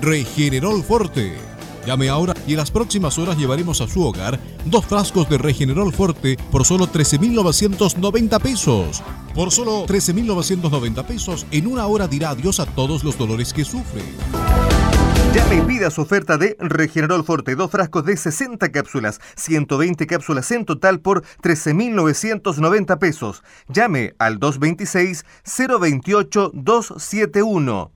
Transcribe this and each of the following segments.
Regenerol Forte. Llame ahora y en las próximas horas llevaremos a su hogar dos frascos de Regenerol Forte por solo 13.990 pesos. Por solo 13.990 pesos, en una hora dirá adiós a todos los dolores que sufre. Llame y pida su oferta de Regenerol Forte, dos frascos de 60 cápsulas, 120 cápsulas en total por 13.990 pesos. Llame al 226-028-271.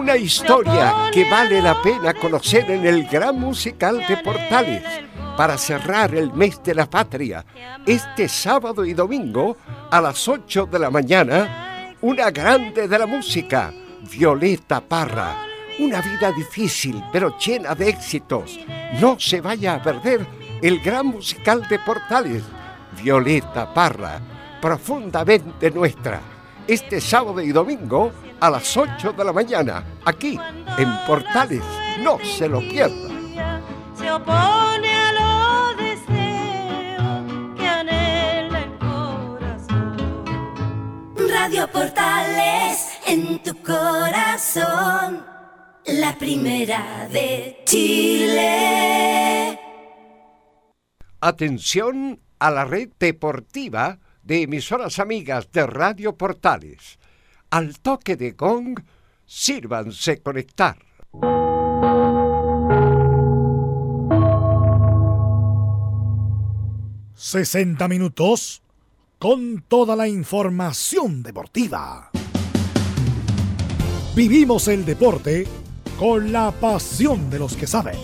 Una historia que vale la pena conocer en el Gran Musical de Portales para cerrar el mes de la patria. Este sábado y domingo a las 8 de la mañana, una grande de la música, Violeta Parra. Una vida difícil pero llena de éxitos. No se vaya a perder el Gran Musical de Portales. Violeta Parra, profundamente nuestra. Este sábado y domingo a las 8 de la mañana, aquí en Portales. No se lo pierda. Se opone a los deseos que anhela el corazón. Radio Portales en tu corazón, la primera de Chile. Atención a la red deportiva de emisoras amigas de Radio Portales. Al toque de gong, sírvanse conectar. ...60 minutos... ...con toda la información deportiva. Vivimos el deporte... ...con la pasión de los que saben.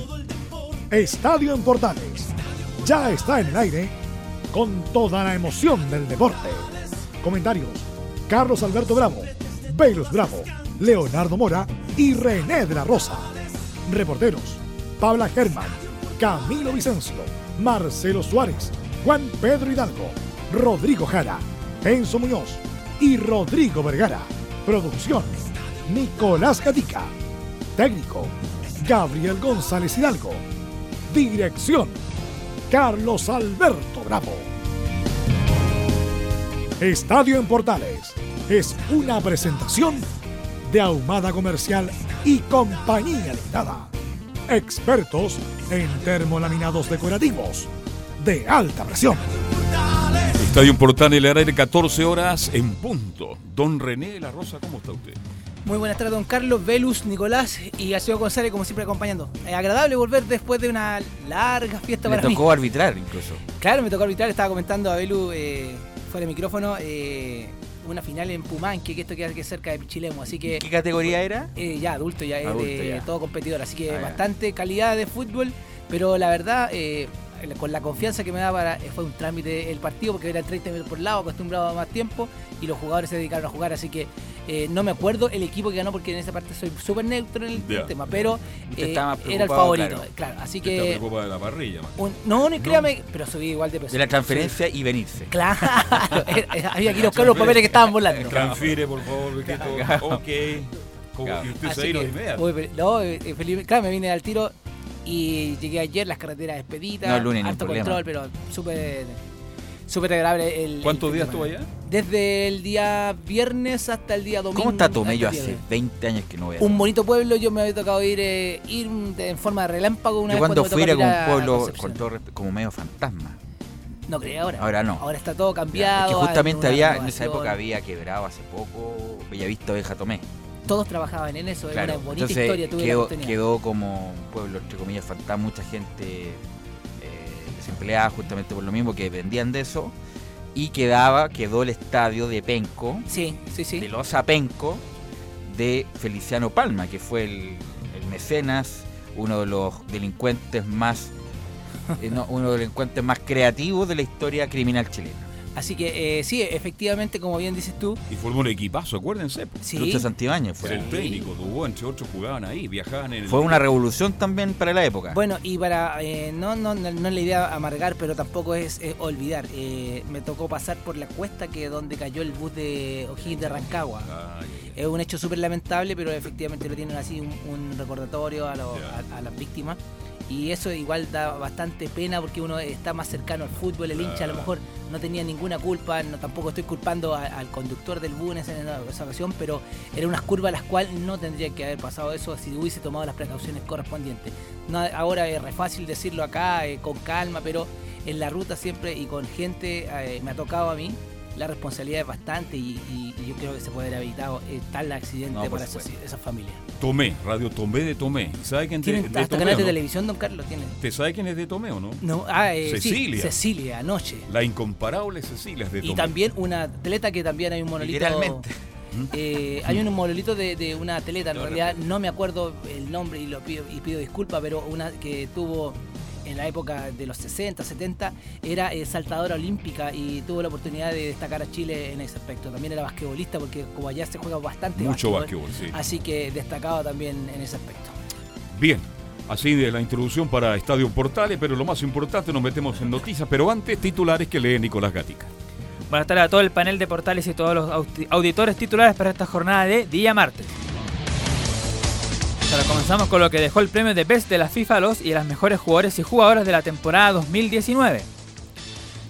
Estadio en Portales... ...ya está en el aire... ...con toda la emoción del deporte. Comentarios... Carlos Alberto Bravo... Velus Bravo... Leonardo Mora y René de la Rosa. Reporteros, Pabla Germán, Camilo Vicencio, Marcelo Suárez, Juan Pedro Hidalgo, Rodrigo Jara, Enzo Muñoz y Rodrigo Vergara. Producción, Nicolás Gatica. Técnico, Gabriel González Hidalgo. Dirección, Carlos Alberto Bravo. Estadio en Portales es una presentación de Ahumada Comercial y Compañía Limitada. Expertos en termolaminados decorativos de alta presión. Estadio Portales, el aire 14 horas en punto. Don René de la Rosa, ¿cómo está usted? Muy buenas tardes, don Carlos, Velus, Nicolás y al señor González, como siempre, acompañando. Es agradable volver después de una larga fiesta Me para tocó mí. arbitrar incluso. Claro, me tocó arbitrar, estaba comentando a Velu eh, fuera de micrófono eh, una final en Pumanque, que esto queda aquí cerca de Pichilemu, así que... ¿Qué categoría era? Eh, ya, adulto, ya es de ya. todo competidor, así que Ah, bastante calidad de fútbol, pero la verdad, eh, con la confianza que me daba, eh, fue un trámite el partido, porque era 30 minutos por lado, acostumbrado a más tiempo, y los jugadores se dedicaron a jugar, así que eh, no me acuerdo el equipo que ganó, porque en esa parte soy súper neutro en el tema, pero eh, era el favorito, claro. claro, así que... de la parrilla, un- no, no, créame, pero subí igual de peso. De la transferencia y venirse. Claro, había que ir a buscar los papeles que estaban volando. Transfiere, por favor, Riquito. Claro. Ok. Como- Claro. Y usted se ha ido que, uy, no, eh, feliz- claro, me vine al tiro y llegué ayer, las carreteras expeditas, No, el lunes, problema. control, pero súper súper agradable. El, ¿Cuántos el días estuvo allá? Desde el día viernes hasta el día domingo. ¿Cómo está Tomello el hace viernes. 20 años que no veo? Un bonito pueblo, yo me había tocado ir, eh, ir en forma de relámpago una Yo vez cuando me fui era como un pueblo con todo respeto, como medio fantasma. No creo ahora. Ahora no. Ahora está todo cambiado. es que justamente había, en esa época había quebrado hace poco Bellavista Oveja Tomé. Todos trabajaban en eso, Claro. es una bonita Entonces historia. Tuve la quedó, quedó como un pueblo, entre comillas, fantasma, mucha gente eh, desempleada justamente por lo mismo, que vendían de eso. y quedaba, quedó el estadio de Penco, Sí, sí, sí. de Loza Penco, de Feliciano Palma, que fue el, el mecenas, uno de los delincuentes más eh, no, uno de los delincuentes más creativos de la historia criminal chilena. Así que eh, sí, efectivamente, como bien dices tú, Y formó un equipazo, acuérdense. sí. Lucho Santibáñez fue. Fue el técnico, Dubó, entre otros, jugaban ahí, viajaban en el. Fue una revolución también para la época. Bueno, y para, eh, no, no, no, no es la idea amargar, pero tampoco es eh, olvidar. Eh, me tocó pasar por la cuesta que donde cayó el bus de O'Higgins de Rancagua. Ay, ay, ay. Es un hecho súper lamentable, pero efectivamente lo tienen así un, un recordatorio a, lo- a- a las víctimas. Y eso igual da bastante pena porque uno está más cercano al fútbol, el hincha a lo mejor no tenía ninguna culpa, no, tampoco estoy culpando a- al conductor del bus en esa, ocasión, pero eran unas curvas a las cuales no tendría que haber pasado eso si hubiese tomado las precauciones correspondientes. No, ahora es re fácil decirlo acá eh, con calma, pero en la ruta siempre y con gente eh, me ha tocado a mí. La responsabilidad es bastante y, y- y yo creo que se puede haber evitado eh, tal accidente No, para esas, esas familias. Tomé, Radio Tomé de Tomé. ¿Sabe quién de, ¿Tienen de hasta Tomé? canal de no? televisión, don Carlos? ¿Tienen? ¿Te sabe quién es de Tomé o no? No, ah, eh, sí, Cecilia. Cecilia, anoche. La incomparable Cecilia es de Tomé. Y también una atleta que también hay un monolito. Literalmente. Eh, hay un monolito de, de una atleta, en realidad no me acuerdo el nombre y lo pido, y pido disculpas, pero una que tuvo en la época de los 60, 70, era eh, saltadora olímpica y tuvo la oportunidad de destacar a Chile en ese aspecto. También era basquetbolista porque como allá se juega bastante Mucho basquetbol, sí. Así que destacado también en ese aspecto. Bien, así de la introducción para Estadio Portales, pero lo más importante nos metemos en noticias, pero antes titulares que lee Nicolás Gatica. Buenas tardes a todo el panel de portales y todos los audi- auditores titulares para esta jornada de día martes. Ahora comenzamos con lo que dejó el premio de Best de la FIFA a los y a las mejores jugadores y jugadoras de la temporada 2019.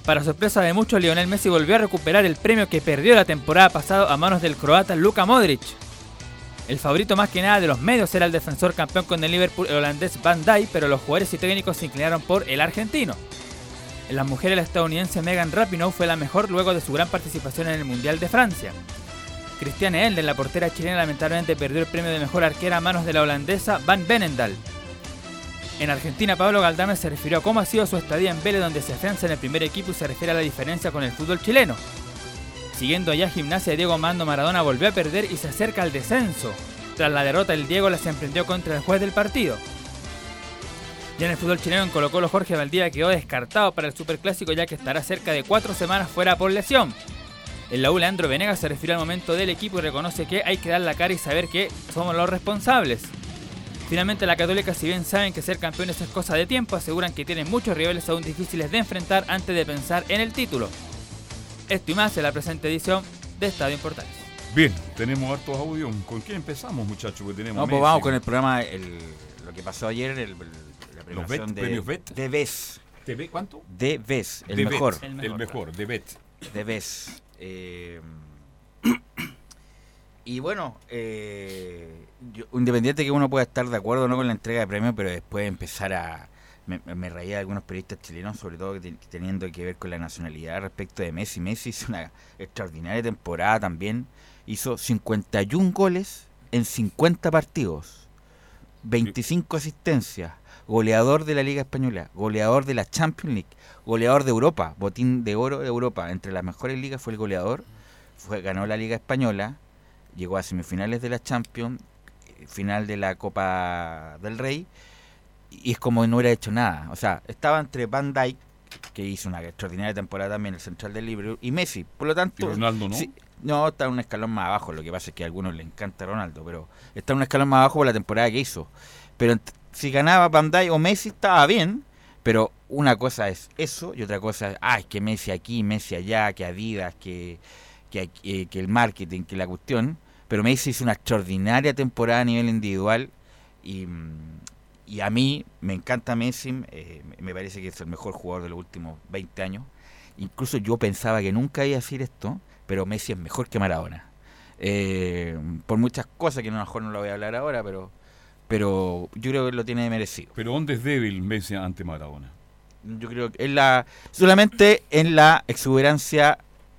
Para sorpresa de muchos, Lionel Messi volvió a recuperar el premio que perdió la temporada pasada a manos del croata Luka Modric. El favorito más que nada de los medios era el defensor campeón con el Liverpool, el holandés Van Dijk, pero los jugadores y técnicos se inclinaron por el argentino. En las mujeres, la estadounidense Megan Rapinoe fue la mejor luego de su gran participación en el Mundial de Francia. Cristiane Elden, la portera chilena, lamentablemente perdió el premio de mejor arquera a manos de la holandesa Van Benendal. En Argentina, Pablo Galdame se refirió a cómo ha sido su estadía en Vélez, donde se afianza en el primer equipo y se refiere a la diferencia con el fútbol chileno. Siguiendo allá Gimnasia, Diego Mando Maradona volvió a perder y se acerca al descenso. Tras la derrota, el Diego las emprendió contra el juez del partido. Ya en el fútbol chileno, en Colo, Jorge Valdivia quedó descartado para el Superclásico ya que estará cerca de cuatro semanas fuera por lesión. En la U, Leandro Venegas se refirió al momento del equipo y reconoce que hay que dar la cara y saber que somos los responsables. Finalmente, la Católica, si bien saben que ser campeones es cosa de tiempo, aseguran que tienen muchos rivales aún difíciles de enfrentar antes de pensar en el título. Esto y más en la presente edición de Estadio en Portales. Bien, tenemos hartos audios. ¿Con quién empezamos, muchachos? Que tenemos No, pues vamos con el programa, el- lo que pasó ayer, el, el- la premiación de, premios Bet. de BES. ¿TV cuánto? De BES, el mejor. El El mejor, mejor, de Bet. De BES. Eh, y bueno, eh, yo- independiente que uno pueda estar de acuerdo no con la entrega de premios, pero después empezar a... Me, me reía de algunos periodistas chilenos, sobre todo teniendo que ver con la nacionalidad respecto de Messi. Messi hizo una extraordinaria temporada también. Hizo 51 goles en 50 partidos. 25 asistencias. Goleador de la Liga Española. Goleador de la Champions League. Goleador de Europa. Botín de oro de Europa. Entre las mejores ligas fue el goleador. Fue, ganó la Liga Española. Llegó a semifinales de la Champions. eh, Final de la Copa del Rey. Y es como no hubiera hecho nada. O sea, estaba entre Van Dijk, que hizo una extraordinaria temporada también, el central del Liverpool, y Messi. Por lo Y tanto, Ronaldo, ¿no? Sí, no, está un escalón más abajo. Lo que pasa es que a algunos le encanta Ronaldo, pero está un escalón más abajo por la temporada que hizo. Pero si ganaba Dijk o Messi estaba bien, pero una cosa es eso y otra cosa es, es que Messi aquí, Messi allá, que Adidas, que, que, eh, que el marketing, que la cuestión. Pero Messi hizo una extraordinaria temporada a nivel individual y, mm, y a mí me encanta Messi, eh, me- parece que es el mejor jugador de los últimos 20 años. Incluso yo pensaba que nunca iba a decir esto, pero Messi es mejor que Maradona. Eh, por muchas cosas que a lo mejor no lo voy a hablar ahora, pero pero yo creo que lo tiene merecido. Pero ¿dónde es débil Messi ante Maradona? Yo creo que es la solamente en la exuberancia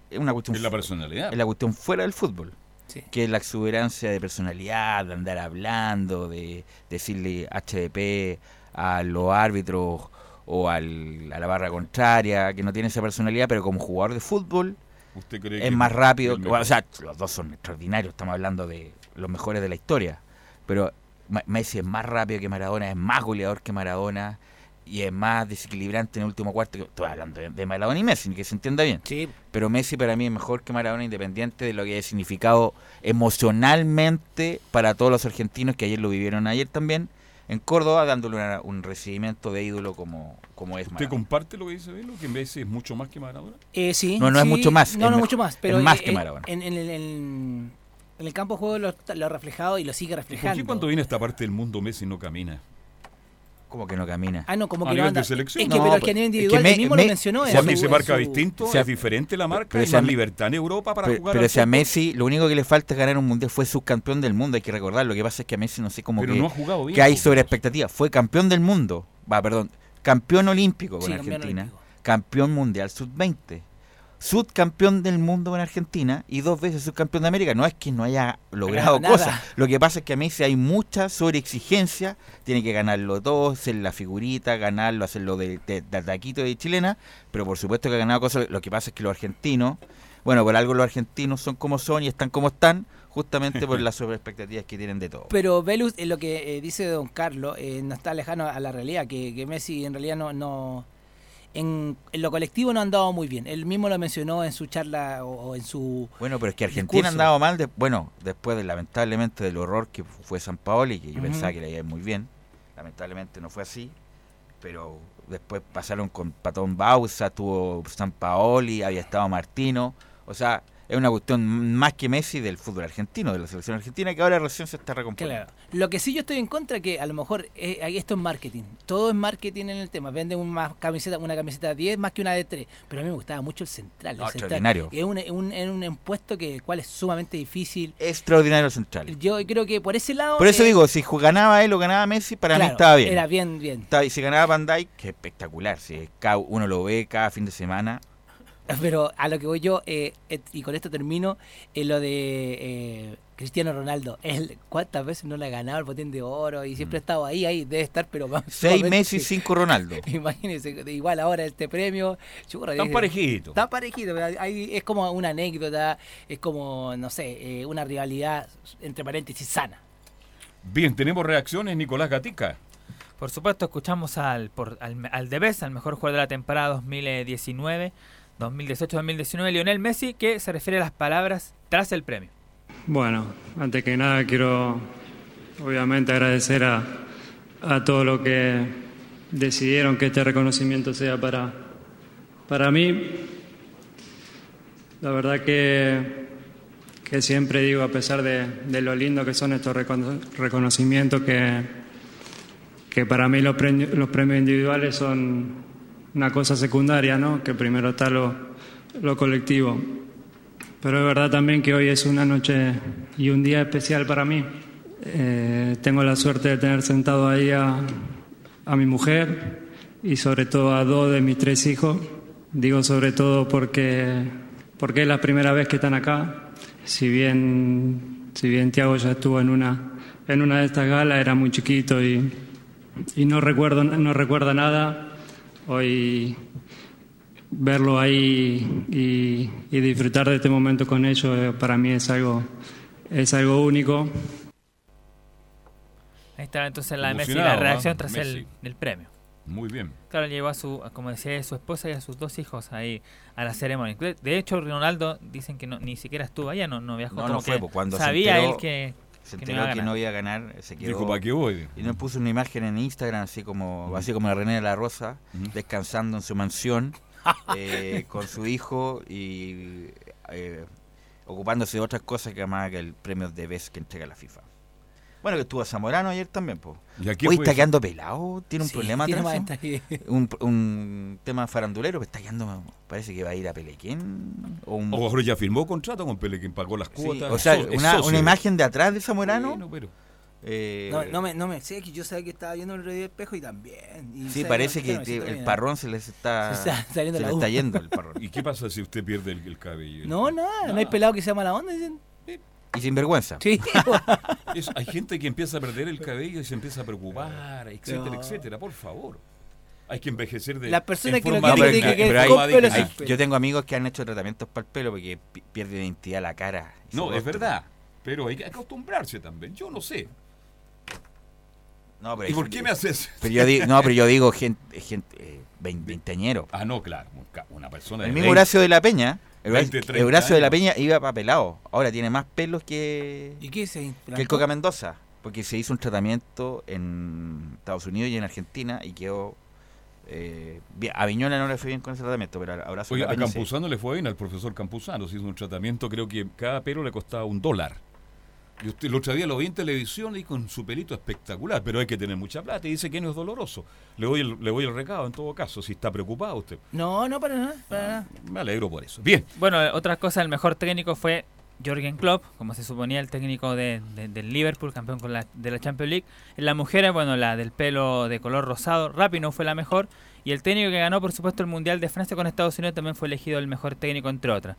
es una cuestión Es la personalidad. es la cuestión fuera del fútbol. Sí. Que es la exuberancia de personalidad, de andar hablando, de decirle HDP a los árbitros o al- a la barra contraria, que no tiene esa personalidad, pero como jugador de fútbol ¿Usted cree es que más rápido. que- o sea, los dos son extraordinarios, estamos hablando de los mejores de la historia. Pero Messi es más rápido que Maradona, es más goleador que Maradona y es más desequilibrante en el último cuarto. que- Estoy hablando de, Maradona y Messi, que se entienda bien. Sí, Pero Messi para mí es mejor que Maradona, independiente de lo que ha significado emocionalmente para todos los argentinos que ayer lo vivieron ayer también en Córdoba, dándole una- un recibimiento de ídolo como, como es ¿Usted Maradona. comparte lo que dice Velo? ¿Que Messi es mucho más que Maradona? Eh, sí. No, no es mucho más, No, es no mucho más. es más eh, que eh, Maradona. En, en- en el campo de juego lo, lo ha reflejado y lo sigue ¿Por reflejando. qué cuando viene a esta parte del mundo Messi no camina? Como que no camina. Ah, no, como A que no nivel anda. de selección. Es que, No, pero es pues, que a nivel es que individual, me- mismo me- lo mencionó. en Si a su- mí se marca su- distinto, sea, es diferente la marca, pero si a más libertad en Europa para Pero, jugar pero al si a. Messi lo único que le falta es ganar un mundial fue subcampeón del mundo, hay que recordar. Lo que pasa es que a Messi no sé cómo Pero que, no ha jugado bien. que hay po. sobre expectativa. Fue campeón del mundo, va, perdón, campeón olímpico con Sí, campeón Argentina, olímpico. campeón mundial sub-20, subcampeón del mundo con Argentina y dos veces subcampeón de América. No es que no haya logrado Nada. cosas. Lo que pasa es que a Messi hay mucha sobreexigencia, tiene que ganarlo todo, ser la figurita, ganarlo, hacerlo de, de, de taquito de chilena, pero por supuesto que ha ganado cosas. Lo que pasa es que los argentinos, bueno, por algo los argentinos son como son y están como están, justamente por las sobreexpectativas que tienen de todo. Pero Velus, eh, lo que eh, dice Don Carlos, eh, no está lejano a la realidad, que, que Messi en realidad no... no en, en lo colectivo no ha andado muy bien. Él mismo lo mencionó en su charla o, o en su... Bueno, pero es que Argentina ha andado mal, de- bueno, después de lamentablemente del horror que fue San Paoli, que yo pensaba que le iba muy bien, lamentablemente no fue así, pero después pasaron con Patón Bausa, tuvo San Paoli, había estado Martino, o sea, es una cuestión más que Messi del fútbol argentino, de la selección argentina, que ahora recién se está recomponiendo. Claro. Lo que sí yo estoy en contra que a lo mejor eh, esto es marketing. Todo es marketing en el tema. Venden una camiseta, una camiseta de 10 más que una de 3. Pero a mí me gustaba mucho el central. el No, central. extraordinario. Es un, un, un impuesto que cual es sumamente difícil. Extraordinario central. Yo creo que por ese lado... Por eso eh, digo, si ganaba él o ganaba Messi, para mí claro, estaba bien. Era bien, bien. Y si ganaba Van Dijk, que espectacular. Si cada- uno lo ve cada fin de semana. Pero a lo que voy yo, eh, et- y con esto termino, en lo de eh, Cristiano Ronaldo. Él, ¿Cuántas veces no le ha ganado el botín de oro? Y siempre ha estado ahí, ahí, debe estar, pero vamos. Mm. Seis Messi, cinco Ronaldo. Imagínense, igual ahora este premio. churra, Están dice- parejitos. Está parejito, pero hay- es como una anécdota, es como, no sé, eh, una rivalidad, entre paréntesis, sana. Bien, tenemos reacciones, Nicolás Gatica. Por supuesto, escuchamos al, por, al, al Debes, al mejor jugador de la temporada 2019, 2018-2019, Lionel Messi, que se refiere a las palabras tras el premio. Bueno, antes que nada quiero obviamente agradecer a, a todos los que decidieron que este reconocimiento sea para, para mí. La verdad que, que siempre digo, a pesar de, de lo lindo que son estos recono- reconocimientos, que, que para mí los premios, los premios individuales son una cosa secundaria, ¿no? que primero está lo, lo colectivo. Pero es verdad también que hoy es una noche y un día especial para mí. Eh, tengo la suerte de tener sentado ahí a, a mi mujer y sobre todo a dos de mis tres hijos. Digo sobre todo porque, porque es la primera vez que están acá. Si bien, si bien Tiago ya estuvo en una, en una de estas galas, era muy chiquito y, y no, recuerdo, no recuerda nada. Hoy verlo ahí y, y disfrutar de este momento con ellos eh, para mí es algo, es algo único. Ahí está entonces la de Messi, la reacción tras Messi. el, el premio. Muy bien. Claro, llevó a su, como decía, a su esposa y a sus dos hijos ahí a la ceremonia. De- hecho, Ronaldo dicen que no, ni siquiera estuvo allá, no, no viajó. No, como no fue, que pues, cuando se sabía enteró- él que, Se que no enteró que no iba a ganar, se quedó. Dijo, ¿para qué voy? Y nos puso una imagen en Instagram, así como, Ujú. así como la René de la Rosa, descansando en su mansión, eh, con su hijo y eh, ocupándose de otras cosas que más que el premio de vez que entrega la FIFA. Bueno, que estuvo Zamorano ayer también, pues. ¿Y a qué Hoy fue está eso? quedando pelado, tiene un Sí, problema tiene. Un, un tema farandulero, pero está quedando, parece que va a ir a Pelequén. O un, O ya firmó contrato con Pele, quien pagó las sí, cuotas. o sea, es una, imagen de atrás de Zamorano. Bueno, pero- eh, No, no me, no me sé que yo sabía que estaba viendo el radio espejo y también. y Sí, parece que el parrón se les está, Se está saliendo se la le está yendo el parrón. ¿Y qué pasa si usted pierde el, el cabello? No, nada, no hay pelado que sea mala onda, dicen. Y sin vergüenza. Sí, Es- hay gente que empieza a perder el cabello y se empieza a preocupar, etcétera, No. etcétera. Por favor. Hay que envejecer de Las personas que lo quieren digna, que- pero hay-. Yo tengo amigos que han hecho tratamientos para el pelo porque pi- pierde identidad la cara. No, es verdad. Pero hay que acostumbrarse también. Yo no sé. No, pero ¿Y por qué me haces? Pero yo digo, no, pero yo digo gente, gente eh, vein- veinteañero. Ah, no, claro. Una persona El de mismo 20, Horacio de la Peña, el, 20, Horacio- 30 el Horacio de la. Peña iba para pelado. Ahora tiene más pelos que, ¿Y qué se que el? Coca Mendoza. Porque se hizo un tratamiento en Estados Unidos y en Argentina y quedó. Eh, bien. A Viñola no le fue bien con ese tratamiento, pero a Horacio de Oye, la a Peña. Campuzano le fue bien, al profesor Campuzano. Se hizo un tratamiento, creo que cada pelo le costaba un dólar. Y usted el otro día lo vi en televisión y con su pelito espectacular, pero hay que tener mucha plata y dice que no es doloroso. Le doy el, le doy el recado en todo caso, si está preocupado usted. No, no, para nada, para nada. Me alegro por eso. Bien, Bueno, otra cosa, el mejor técnico fue Jürgen Klopp, como se suponía el técnico de, de- del Liverpool, campeón con la, de la Champions League. En las mujeres, bueno, la del pelo de color rosado, Rapinoe fue la mejor. Y el técnico que ganó, por supuesto, el Mundial de Francia con Estados Unidos también fue elegido el mejor técnico, entre otras.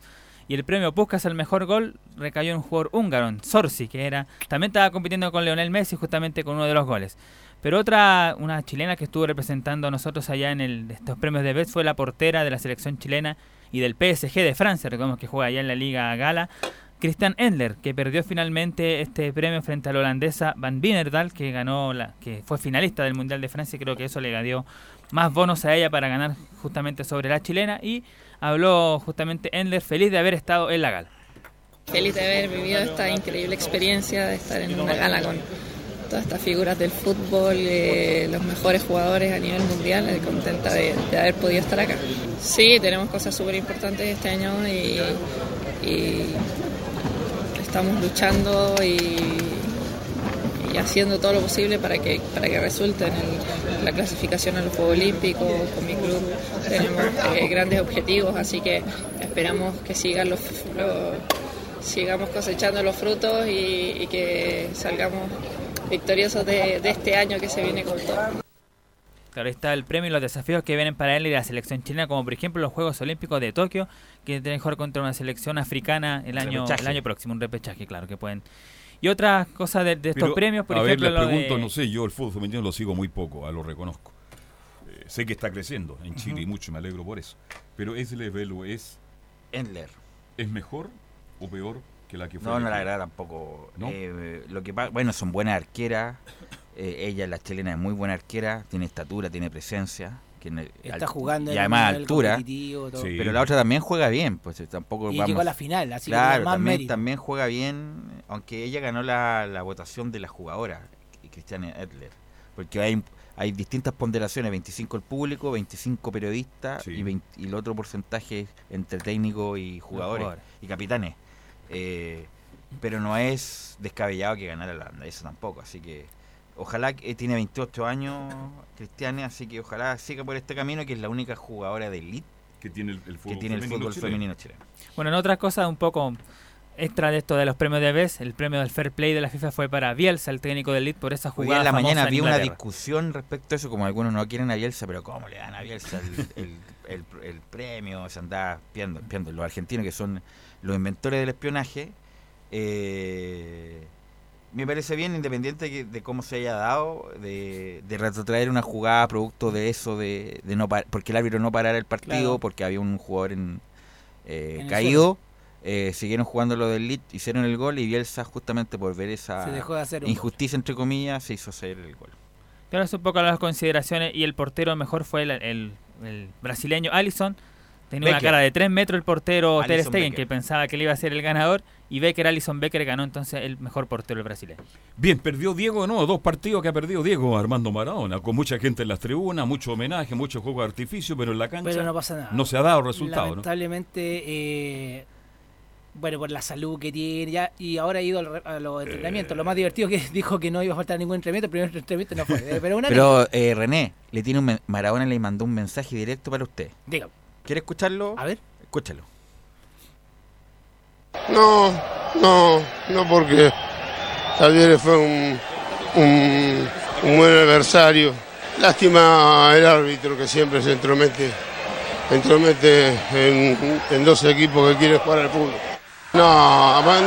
Y el premio Puskas al mejor gol recayó en un jugador húngaro, Sorsi, que era también estaba compitiendo con Leonel Messi justamente con uno de los goles. Pero otra, una chilena que estuvo representando a nosotros allá en el, estos premios de Best fue la portera de la selección chilena y del PSG de Francia, recordemos que juega allá en la Liga Gala, Christian Endler, que perdió finalmente este premio frente a la holandesa Van Bienerdal, que ganó la, que fue finalista del Mundial de Francia, y creo que eso le dio más bonos a ella para ganar justamente sobre la chilena y habló justamente Endler feliz de haber estado en la gala. Feliz de haber vivido esta increíble experiencia de estar en una gala con todas estas figuras del fútbol, eh, los mejores jugadores a nivel mundial, eh, contenta de, de haber podido estar acá. Sí, tenemos cosas súper importantes este año y, y estamos luchando y, y haciendo todo lo posible para que, para que resulte en el- la clasificación a los Juegos Olímpicos. Con mi club tenemos eh, grandes objetivos, así que esperamos que sigan los, los- sigamos cosechando los frutos y, y que salgamos victoriosos de, de este año que se viene con todo. Claro, ahí está el premio y los desafíos que vienen para él y la selección chilena, como por ejemplo los Juegos Olímpicos de Tokio, que tienen que jugar contra una selección africana el año, Repechaje. el año próximo, un repechaje, claro, que pueden. Y otras cosas de, de estos Pero, premios, por a ejemplo, ver, les lo pregunto, de- no sé, yo el fútbol femenino lo sigo muy poco, ah, lo reconozco. Eh, sé que está creciendo en Chile y mucho, me alegro por eso. Pero ese level es, Endler. ¿es mejor o peor que la que fue? No, no, la verdad tampoco. ¿No? Eh, lo que bueno, son buenas arqueras. Eh, ella, la chilena, es muy buena arquera. Tiene estatura, tiene presencia. Está jugando y además altura. competitivo, todo. Sí. Pero la otra también juega bien, pues eh, tampoco Y vamos- llegó a la final, así que claro, más también, mérito. también juega bien, aunque ella ganó la, la votación de la jugadora, Cristiane Edler, porque hay, hay distintas ponderaciones, 25 el público, 25 periodistas Sí. y, 20 y el otro porcentaje entre técnico y jugadores, y capitanes. Eh, pero no es descabellado que ganara la Holanda, eso tampoco, así que ojalá que eh, tiene 28 años Cristiane, así que ojalá siga por este camino, que es la única jugadora de elite que tiene el, el que fútbol el femenino fútbol chileno. femenino chileno. Bueno, en otras cosas un poco extra de esto de los premios de BES, el premio del Fair Play de la FIFA fue para Bielsa, el técnico del Elite, por esa Hoy jugada día en la mañana vi una discusión respecto a eso, como algunos no quieren a Bielsa, pero ¿cómo le dan a Bielsa el, el- el- el premio? Se andaba piando, piando. Los argentinos, que son los inventores del espionaje, eh, me parece bien, independiente que- de cómo se haya dado, de, de retrotraer una jugada producto de eso, de, de no par- porque el árbitro no parara el partido, Claro. porque había un jugador en, eh, En caído. eh, siguieron jugando lo del Leeds, hicieron el gol y Bielsa justamente por ver esa Se dejó de hacer un injusticia entre comillas se hizo hacer el gol. Y ahora es un poco las consideraciones y el portero mejor fue el, el- el brasileño Allison. Tenía una Becker. cara de 3 metros el portero Ter Stegen, Becker. que pensaba que él iba a ser el ganador. Y Becker, Allison Becker ganó entonces el mejor portero el brasileño. Bien, perdió Diego, no, dos partidos que ha perdido Diego Armando Maradona, con mucha gente en las tribunas, mucho homenaje, mucho juego de artificio, pero en la cancha Pero no pasa nada. no se ha dado resultado, ¿no? Lamentablemente, eh, bueno, por la salud que tiene ya, y ahora ha ido al re- a los entrenamientos. Lo más divertido que dijo que no iba a faltar ningún entrenamiento, el primer entrenamiento no fue. eh, Pero una Pero eh, René, le tiene un Maradona le mandó un mensaje directo para usted. Diga, ¿Quiere escucharlo? a ver. Escúchalo. No, no, no porque Javier fue un, un, buen adversario. Lástima el árbitro que siempre se entromete, entromete en, en dos equipos que quieren jugar al fútbol. No, no,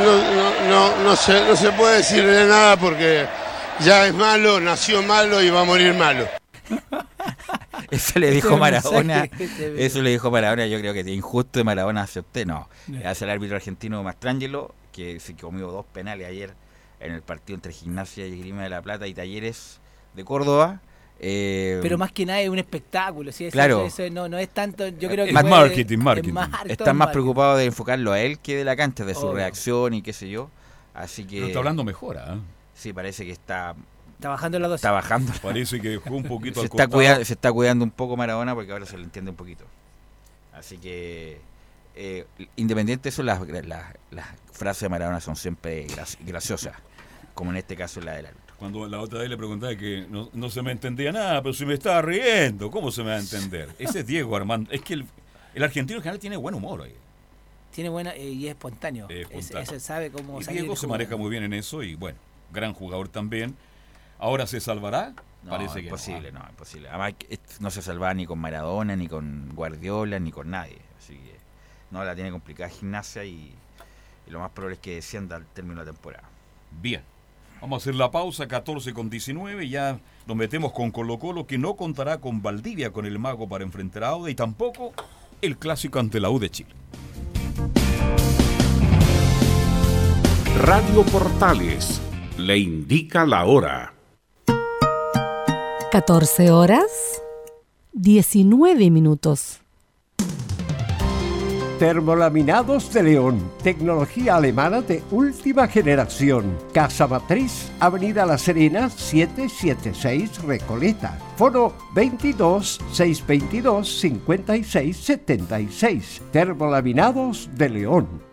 no, no se, no se puede decirle nada porque ya es malo, nació malo y va a morir malo. Eso le dijo Maradona. Eso le dijo Maradona. Yo creo que es injusto de Maradona hacia usted. No. No. Hace el árbitro argentino Mastrangelo, que se comió dos penales ayer en el partido entre Gimnasia y Grima de la Plata y Talleres de Córdoba. Eh, Pero más que nada es un espectáculo. ¿sí? Eso- Claro. eso no, no es tanto. Yo creo que Es fue- marketing, es marketing. más están más marketing. preocupados de enfocarlo a él que de la cancha, de su Obvio. reacción y qué sé yo. Así que. Pero está hablando mejor, ¿ah? Sí, parece que está, Está bajando la dosis. está bajando. Parece que fue un poquito se, al está costado. cuida- se está cuidando un poco Maradona porque ahora se le entiende un poquito. Así que, eh, independiente de eso, las, las- las frases de Maradona son siempre graci- graciosas, como en este caso la del árbitro. Cuando la otra vez le preguntaba que no, no se me entendía nada, pero si me estaba riendo, ¿cómo se me va a entender? Ese es Diego Armando. Es que el, el argentino en general tiene buen humor. oye. Tiene buena eh, y es espontáneo. Es Es- espontáneo. sabe cómo Y salir Diego se maneja muy bien en eso y bueno, gran jugador también. Ahora se salvará, No, parece que imposible, no. no, imposible. Además, no se salvaba ni con Maradona, ni con Guardiola, ni con nadie. Así que, no, la tiene complicada gimnasia y, y lo más probable es que descienda al término de la temporada. Bien. Vamos a hacer la pausa, 14 con 19. Ya nos metemos con Colo Colo, que no contará con Valdivia, con el mago para enfrentar a Auda y tampoco el clásico ante la U de Chile. Radio Portales le indica la hora. 14 horas 19 minutos. Termolaminados de León, tecnología alemana de última generación. Casa Matriz, Avenida La Serena, 776 Recoleta. Foro 22 622 56 76. Termolaminados de León.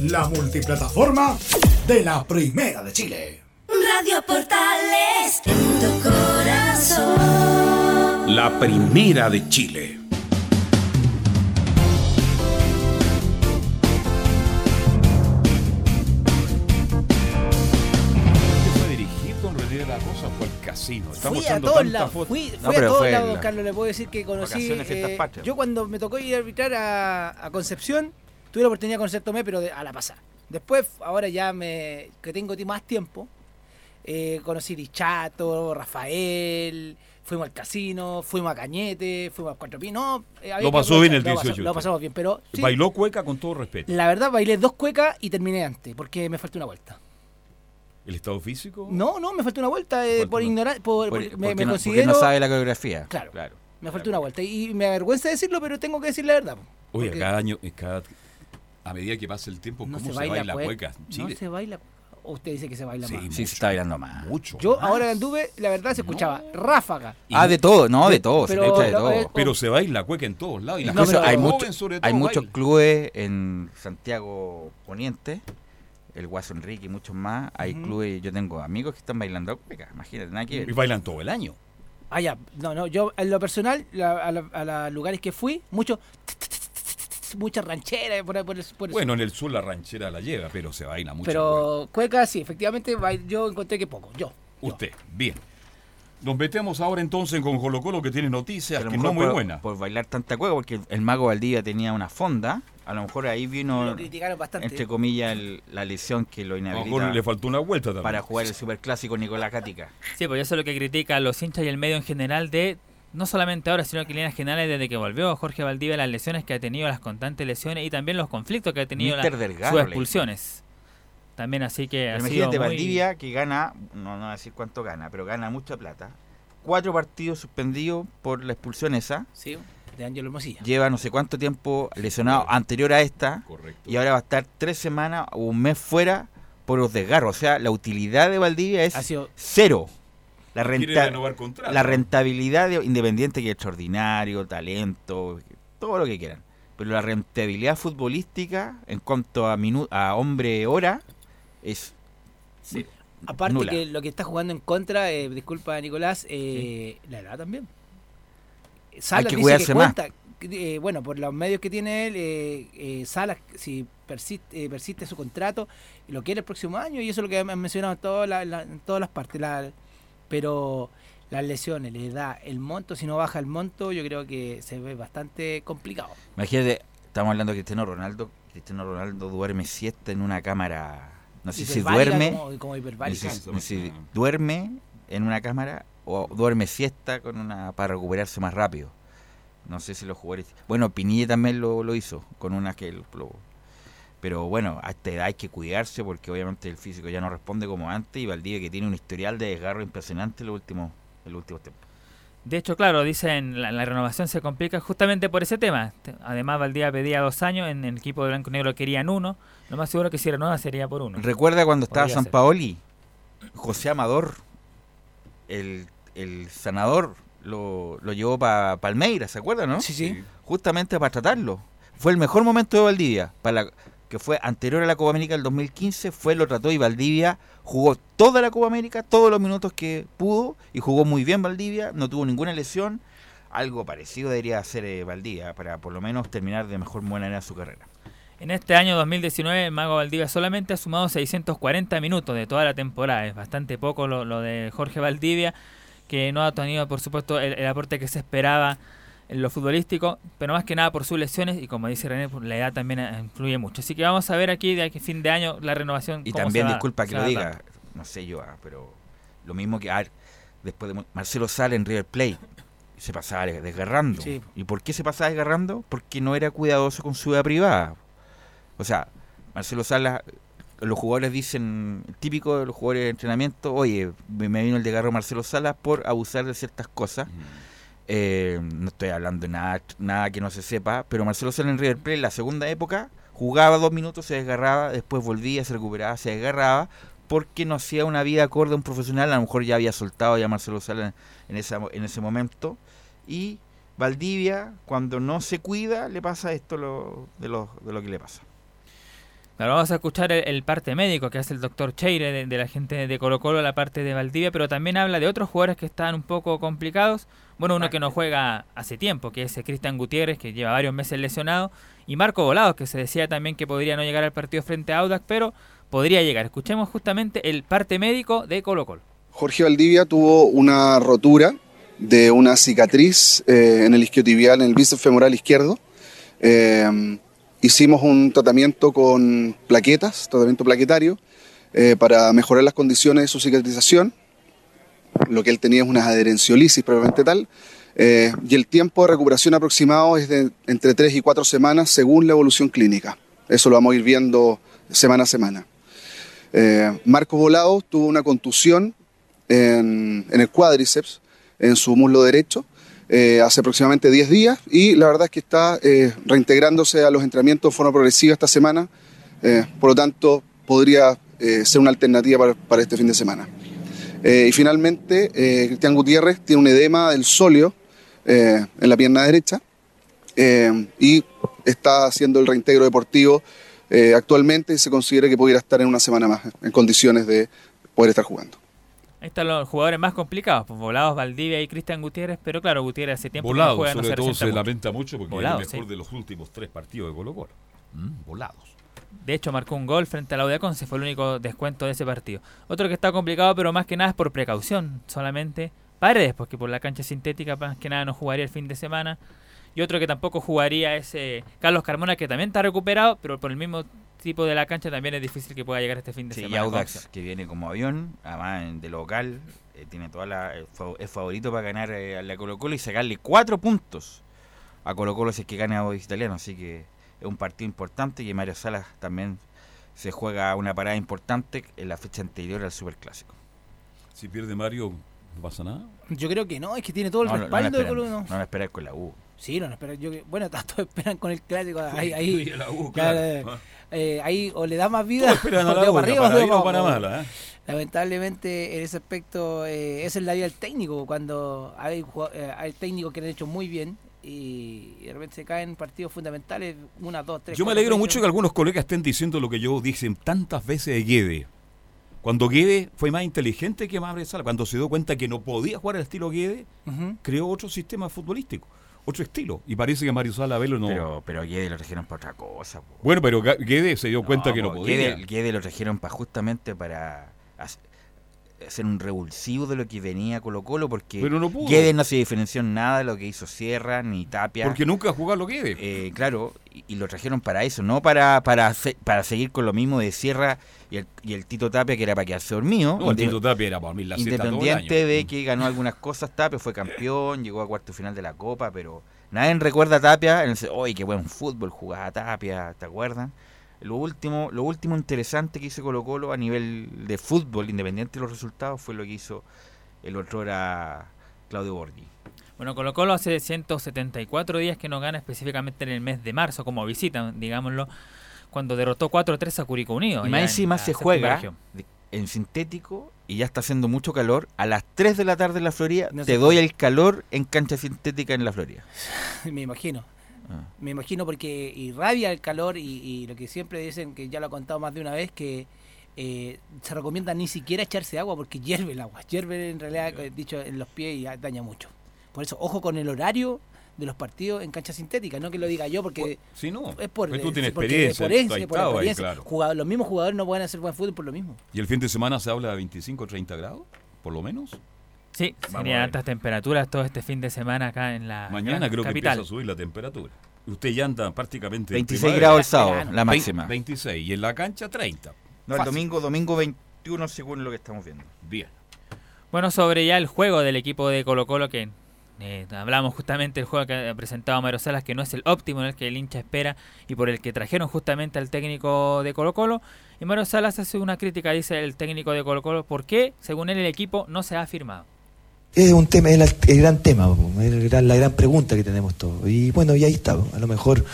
la multiplataforma de la Primera de Chile. Radio Portales en tu corazón. La primera de Chile. fue dirigir con René de la Rosa fue al casino. Está Fui a todos lados, foto. fui, No, fui a todos lados, la- Carlos, le puedo decir que conocí. Eh, yo cuando me tocó ir a arbitrar a, a Concepción, tuve la oportunidad de conocer Tomé, pero de- a la pasada. Después, ahora ya me que tengo más tiempo, eh, conocí Dichato, Rafael, fuimos al casino, fuimos a Cañete, fuimos a Cuatro Pinos. No, eh, Lo pasó bien el aprovechar, lo 18. pasamos- Lo pasamos bien, pero sí, Bailó cueca con todo respeto. la verdad bailé dos cuecas y terminé antes, porque me faltó una vuelta. ¿El estado físico? No, no, me faltó una vuelta eh, Faltó por una- ignorar, por, Por- porque porque, me, me no, considero... no sabe la coreografía. Claro. claro. Me faltó una vuelta y me avergüenza decirlo, pero tengo que decir la verdad. Oye, Porque cada año, cada, a medida que pasa el tiempo, no ¿cómo se se baila, baila cue- cueka? No Chile, se baila. O usted dice que se baila Sí, más. Sí, se está bailando más. mucho. Yo más. ahora anduve, la verdad se escuchaba ráfaga. Ah, de todo, no, de todo, se Pero escucha de todo. Pero se baila cueca en todos lados. Y las No, hay, jóvenes, mucho- sobre hay todo, muchos clubes en Santiago Poniente el Guaso Enrique y muchos más, hay clubes, yo tengo amigos que están bailando cueca, imagínate, nada que ver. Y bailan todo el año. Ah, ya. No, no, yo en lo personal, la- a, la- a los lugares que fui, mucho. Muchas rancheras por, por, por eso. Bueno, en el sur la ranchera la lleva, pero se baila mucho. Pero cueca, sí, efectivamente, yo encontré que poco. Yo. Usted, bien. Nos metemos ahora entonces con Colo Colo que tiene noticias A lo que mejor no muy buenas. por bailar tanta cueca, porque el mago Valdivia tenía una fonda, a lo mejor ahí vino, Lo criticaron bastante. entre comillas, el- la lesión que lo A lo inhabilita mejor le faltó una vuelta también. para jugar el superclásico Nicolás Cática. Sí, pues eso es lo que critica a los hinchas y el medio en general de, no solamente ahora, sino que en líneas generales desde que volvió Jorge Valdivia, las lesiones que ha tenido, las constantes lesiones y también los conflictos que ha tenido, la- Mister Delgado, sus expulsiones. También así que ha sido Imagínate muy- Valdivia que gana, no, no voy a decir cuánto gana, pero gana mucha plata. Cuatro partidos suspendidos por la expulsión esa. Sí, de Ángelo Hermosilla. Lleva no sé cuánto tiempo lesionado anterior a esta. Correcto. Y ahora va a estar tres semanas o un mes fuera por los desgarros. O sea, la utilidad de Valdivia es Ha sido- cero. La, renta- la rentabilidad de Independiente que es extraordinario, talento, todo lo que quieran. Pero la rentabilidad futbolística en cuanto a, minu a hombre hora es Sí. Aparte nula. que lo que está jugando en contra, eh, disculpa Nicolás, eh, la edad también. Salas que dice cuidarse más. cuenta, eh, bueno, por los medios que tiene él, eh, eh, Salas, si persiste, eh, persiste su contrato, lo quiere el próximo año, y eso es lo que han mencionado en, todas las- la- en todas las partes. la- pero las lesiones, la edad, el monto, si no baja el monto, yo creo que se ve bastante complicado. Imagínate, estamos hablando de Cristiano Ronaldo. Cristiano Ronaldo duerme siesta en una cámara. No sé si duerme. como- como hiperbárica. no sé si- no sé si duerme en una cámara o duerme siesta con una para recuperarse más rápido. No sé si los jugadores. Bueno, Pinilla también lo, lo hizo con una que lo- pero bueno, a esta edad hay que cuidarse porque obviamente el físico ya no responde como antes y Valdivia que tiene un historial de desgarro impresionante en los últimos, en los últimos tiempos. De hecho, claro, dicen la, la renovación se complica justamente por ese tema. Te- Además, Valdivia pedía dos años, en el equipo de Blanco y Negro querían uno. Lo más seguro que si renueva sería por uno. ¿Recuerda cuando estaba Podría San ser. Paoli? José Amador, el, el sanador, lo, lo llevó para Palmeiras, ¿se acuerda, no? Sí, sí. Justamente para tratarlo. Fue el mejor momento de Valdivia, para la- que fue anterior a la Copa América del 2015, fue, lo trató y Valdivia jugó toda la Copa América, todos los minutos que pudo, y jugó muy bien Valdivia, no tuvo ninguna lesión. Algo parecido debería hacer eh, Valdivia, para por lo menos terminar de mejor manera su carrera. En este año 2019, el Mago Valdivia solamente ha sumado 640 minutos de toda la temporada. Es bastante poco lo, de Jorge Valdivia, que no ha tenido, por supuesto, el aporte que se esperaba en lo futbolístico, pero más que nada por sus lesiones y, como dice René, la edad también eh, influye mucho. Así que vamos a ver aquí de aquí a fin de año la renovación. Y cómo también, se disculpa que lo va diga, no sé yo, ah, pero lo mismo que ah, después de Marcelo Sala en River Plate, se pasaba de- desgarrando. Sí. ¿Y por qué se pasaba desgarrando? Porque no era cuidadoso con su vida privada. O sea, Marcelo Sala, los jugadores dicen, típico de los jugadores de entrenamiento, oye, me me vino el desgarro Marcelo Salas por abusar de ciertas cosas. Eh, no estoy hablando de nada, nada que no se sepa, pero Marcelo Sala en River la segunda época, jugaba dos minutos, se desgarraba, después volvía, se recuperaba, se desgarraba, porque no hacía una vida acorde a un profesional, a lo mejor ya había soltado ya Marcelo Sala en, esa, en ese momento, y Valdivia, cuando no se cuida, le pasa esto lo, de, lo, de lo que le pasa. Vamos a escuchar el, parte médico que hace el doctor Cheire de, de la gente de Colo Colo, la parte de Valdivia, pero también habla de otros jugadores que están un poco complicados. Bueno, uno que no juega hace tiempo, que es Cristian Gutiérrez, que lleva varios meses lesionado, y Marco Volados, que se decía también que podría no llegar al partido frente a Audax, pero podría llegar. Escuchemos justamente el parte médico de Colo Colo. Jorge Valdivia tuvo una rotura de una cicatriz eh, en el isquiotibial, en el bíceps femoral izquierdo. Eh, hicimos un tratamiento con plaquetas, tratamiento plaquetario, eh, para mejorar las condiciones de su cicatrización. Lo que él tenía es una adherenciolisis propiamente tal. eh, y el tiempo de recuperación aproximado es de entre 3 y 4 semanas según la evolución clínica. Eso lo vamos a ir viendo semana a semana. Eh, Marco Volado tuvo una contusión en, el cuádriceps, en su muslo derecho, eh, hace aproximadamente 10 días y la verdad es que está eh, reintegrándose a los entrenamientos de forma progresiva esta semana, por lo tanto podría ser una alternativa para este fin de semana. Eh, y finalmente, eh, Cristian Gutiérrez tiene un edema del sóleo eh, en la pierna derecha eh, y está haciendo el reintegro deportivo eh, actualmente y se considera que pudiera estar en una semana más en condiciones de poder estar jugando. Ahí están los jugadores más complicados, pues Volados, Valdivia y Cristian Gutiérrez, pero claro, Gutiérrez hace tiempo que no juega, no sobre se todo se mucho. lamenta mucho porque Volado, es el mejor sí. de los últimos tres partidos de Colo Colo. Mm, volados. De hecho, marcó un gol frente a la Conce, fue el único descuento de ese partido. Otro que está complicado, pero más que nada es por precaución, solamente Paredes, porque por la cancha sintética más que nada no jugaría el fin de semana. Y otro que tampoco jugaría es eh, Carlos Carmona, que también está recuperado, pero por el mismo tipo de la cancha también es difícil que pueda llegar este fin de Sí, y semana. con Audax, que viene como avión, además de local, eh, tiene toda la, eh, es favorito para ganar a la Colo Colo y sacarle cuatro puntos a Colo Colo si es que gana a Italiano. Así que es un partido importante y Mario Salas también se juega una parada importante en la fecha anterior al Superclásico. Si pierde Mario, no pasa nada. Yo creo que no, es que tiene todo el No, no, no respaldo la de esperan, no van a esperar con la U. Sí, no, no esperan. Yo, bueno, todos esperan con el clásico. Ahí, ahí, Y la U, claro, claro. eh, ahí o le da más vida. O la U, arriba, para o para para mala, ¿eh? Lamentablemente, en ese aspecto, eh, esa es la vida del técnico. Cuando hay, eh, hay técnicos que lo han hecho muy bien y de repente se caen partidos fundamentales, una, dos, tres. Yo me alegro mucho que algunos colegas estén diciendo lo que yo dije tantas veces de Guede. Cuando Guede fue más inteligente que Mabre Sala, cuando se dio cuenta que no podía jugar al estilo Guede, creó otro sistema futbolístico, otro estilo. Y parece que Mario Sala Velo no. Pero, pero Guede lo trajeron para otra cosa. po. bueno, pero Guede se dio cuenta que no po, podía. Guede, Guede lo trajeron para justamente para hac- hacer un revulsivo de lo que venía Colo Colo porque Pero no pudo. No se diferenció en nada de lo que hizo Sierra ni Tapia. Porque nunca jugó lo Guede. Eh, claro, y, y lo trajeron para eso, no para para para seguir con lo mismo de Sierra y el, y el Tito Tapia que era para quedarse dormido. No, el Tito Tapia era para dormir la siesta todo el Independiente año. de que ganó algunas cosas, Tapia fue campeón, llegó a cuarto final de la Copa, pero nadie recuerda a Tapia. en el Oye, qué buen fútbol jugaba Tapia, ¿te acuerdan? Lo último, lo último interesante que hizo Colo Colo a nivel de fútbol, independiente de los resultados, fue lo que hizo el otro era Claudio Borghi. Bueno, Colo Colo hace 174 días que no gana específicamente en el mes de marzo como visita, digámoslo, cuando derrotó 4-3 a Curicó Unido. Y más encima se juega región. en sintético y ya está haciendo mucho calor. A las 3 de la tarde en la Florida No te se doy puede. el calor en cancha sintética en la Florida. Me imagino. Ah. Me imagino porque irradia el calor y, y lo que siempre dicen, que ya lo he contado más de una vez, que eh, se recomienda ni siquiera echarse agua porque hierve el agua. Hierve en realidad, dicho, en los pies y daña mucho. Por eso, ojo con el horario de los partidos en cancha sintética. No que lo diga yo porque Sí, no. es por, Pues tú tienes experiencia, por ese, por estado ahí, experiencia. claro. Jugador- los mismos jugadores no pueden hacer buen fútbol por lo mismo. Y el fin de semana se habla de 25 30 grados, por lo menos. Sí, Vamos a serían ver. altas temperaturas todo este fin de semana acá en la Mañana creo que empieza a subir la temperatura. Usted ya anda prácticamente. en 26 primavera. grados el sábado, la máxima. 26. Y en la cancha 30. No, el domingo, domingo 21 según lo que estamos viendo. Bien. Bueno, sobre ya el juego del equipo de Colo Colo, que eh, hablamos justamente del juego que ha presentado Mario Salas, que no es el óptimo en el que el hincha espera y por el que trajeron justamente al técnico de Colo Colo. Y Mario Salas hace una crítica, dice el técnico de Colo Colo, ¿por qué, según él, el equipo no se ha firmado? Es un tema, es el, gran tema, la gran pregunta que tenemos todos. Y bueno, y ahí está. A lo mejor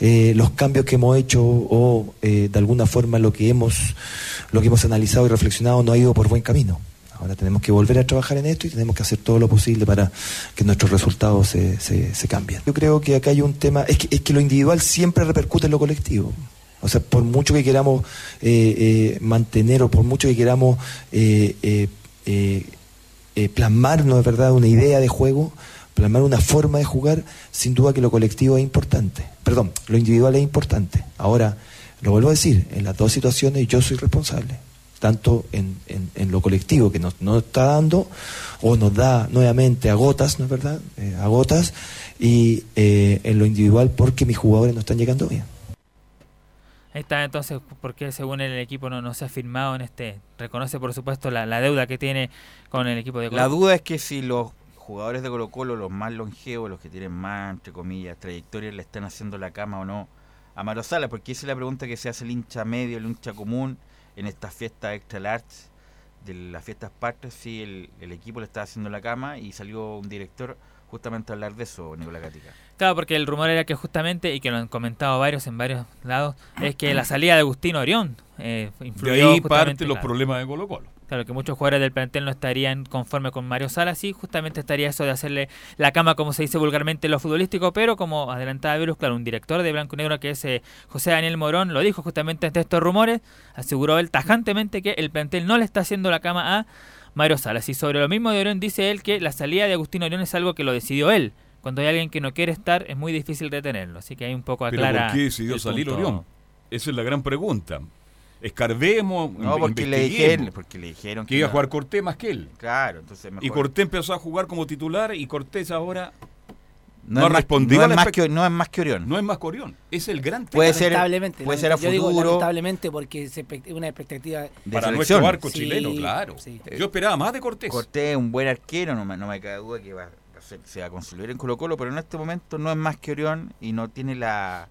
eh, los cambios que hemos hecho o eh, de alguna forma lo que hemos lo que hemos analizado y reflexionado no ha ido por buen camino. Ahora tenemos que volver a trabajar en esto y tenemos que hacer todo lo posible para que nuestros resultados se, se, cambien. Yo creo que acá hay un tema, es que, es que lo individual siempre repercute en lo colectivo. O sea, por mucho que queramos eh, mantener o por mucho que queramos eh, plasmarnos, de verdad, una idea de juego, plasmar una forma de jugar, sin duda que lo colectivo es importante. Perdón, lo individual es importante. Ahora, lo vuelvo a decir, en las dos situaciones yo soy responsable, tanto en, en- lo colectivo que nos, nos está dando, o nos da nuevamente a gotas, ¿no es verdad? Eh, a gotas, y eh, en lo individual porque mis jugadores no están llegando bien. Está entonces, ¿por qué según el equipo no, no se ha firmado en este? Reconoce por supuesto la, la deuda que tiene con el equipo de Colo La duda es que si los jugadores de Colo Colo, los más longevos, los que tienen más, entre comillas, trayectoria, le están haciendo la cama o no a Maro Sala, porque esa es la pregunta que se hace el hincha medio, el hincha común, en estas fiestas extra large, de las fiestas partes, si el, el equipo le está haciendo la cama y salió un director justamente a hablar de eso, Nicolás Gatica. Claro, porque el rumor era que justamente, y que lo han comentado varios en varios lados, es que la salida de Agustino Orión eh, De influyó ahí justamente, parten los claro. problemas de Colo Colo. Claro, que muchos jugadores del plantel no estarían conformes con Mario Salas y justamente estaría eso de hacerle la cama, como se dice vulgarmente en lo futbolístico, pero como adelantaba Virus, claro, un director de Blanco y Negro que es eh, José Daniel Morón, lo dijo justamente ante estos rumores, aseguró él tajantemente que el plantel no le está haciendo la cama a Mario Salas. Y sobre lo mismo de Orión dice él que la salida de Agustín Orión es algo que lo decidió él. Cuando hay alguien que no quiere estar es muy difícil retenerlo, así que hay un poco ¿Pero aclara. por qué decidió salir punto. Orión? Esa es la gran pregunta. Escarbemos, No, porque le dijeron, porque le dijeron que iba a jugar Cortés más que él. Claro, entonces mejor. Y Cortés empezó a jugar como titular y Cortés ahora No no, es ha más- respondido no a es más que- no es más que Orión. No es más que Orión. Es el gran tema. Puede ser- lamentablemente, puede ser a yo digo futuro. lamentablemente porque es una expectativa para selección. nuestro arco Sí, chileno, claro. sí. Yo esperaba más de Cortés. Cortés es un buen arquero, no me, no me cabe duda que va a ser- se va a consolidar en Colo Colo, pero en este momento no es más que Orión y no tiene la,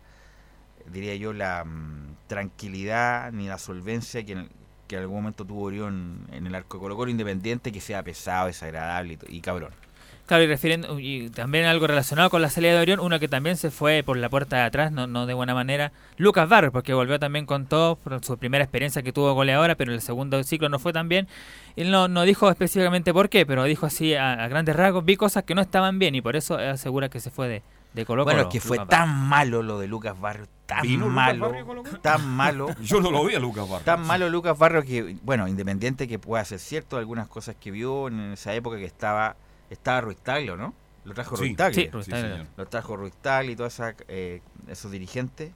diría yo, la mm, tranquilidad ni la solvencia que en, que en algún momento tuvo Orión en el arco de Colo Colo, independiente que sea pesado, desagradable y, y cabrón. Claro, y refiriendo, y también algo relacionado con la salida de Orión, uno que también se fue por la puerta de atrás, no, no de buena manera, Lucas Barros, porque volvió también con todo por su primera experiencia que tuvo goleadora, pero en el segundo ciclo no fue tan bien. Él no, no dijo específicamente por qué, pero dijo así a, a grandes rasgos, vi cosas que no estaban bien y por eso asegura que se fue de, de Colo Bueno, Colo, es que fue Lucas tan malo lo de Lucas Barrios, tan ¿Vino malo, Barrios, Colo? tan malo. Yo no lo vi a Lucas Barrios. Tan malo Lucas Barrios que, bueno, independiente que pueda ser cierto, algunas cosas que vio en esa época que estaba, estaba Ruiz Taglio, ¿no? Lo trajo Sí, Ruiz Taglio. sí, Ruiz Sí, Taglio. señor. Lo trajo Ruiz Taglio y todos esos dirigentes.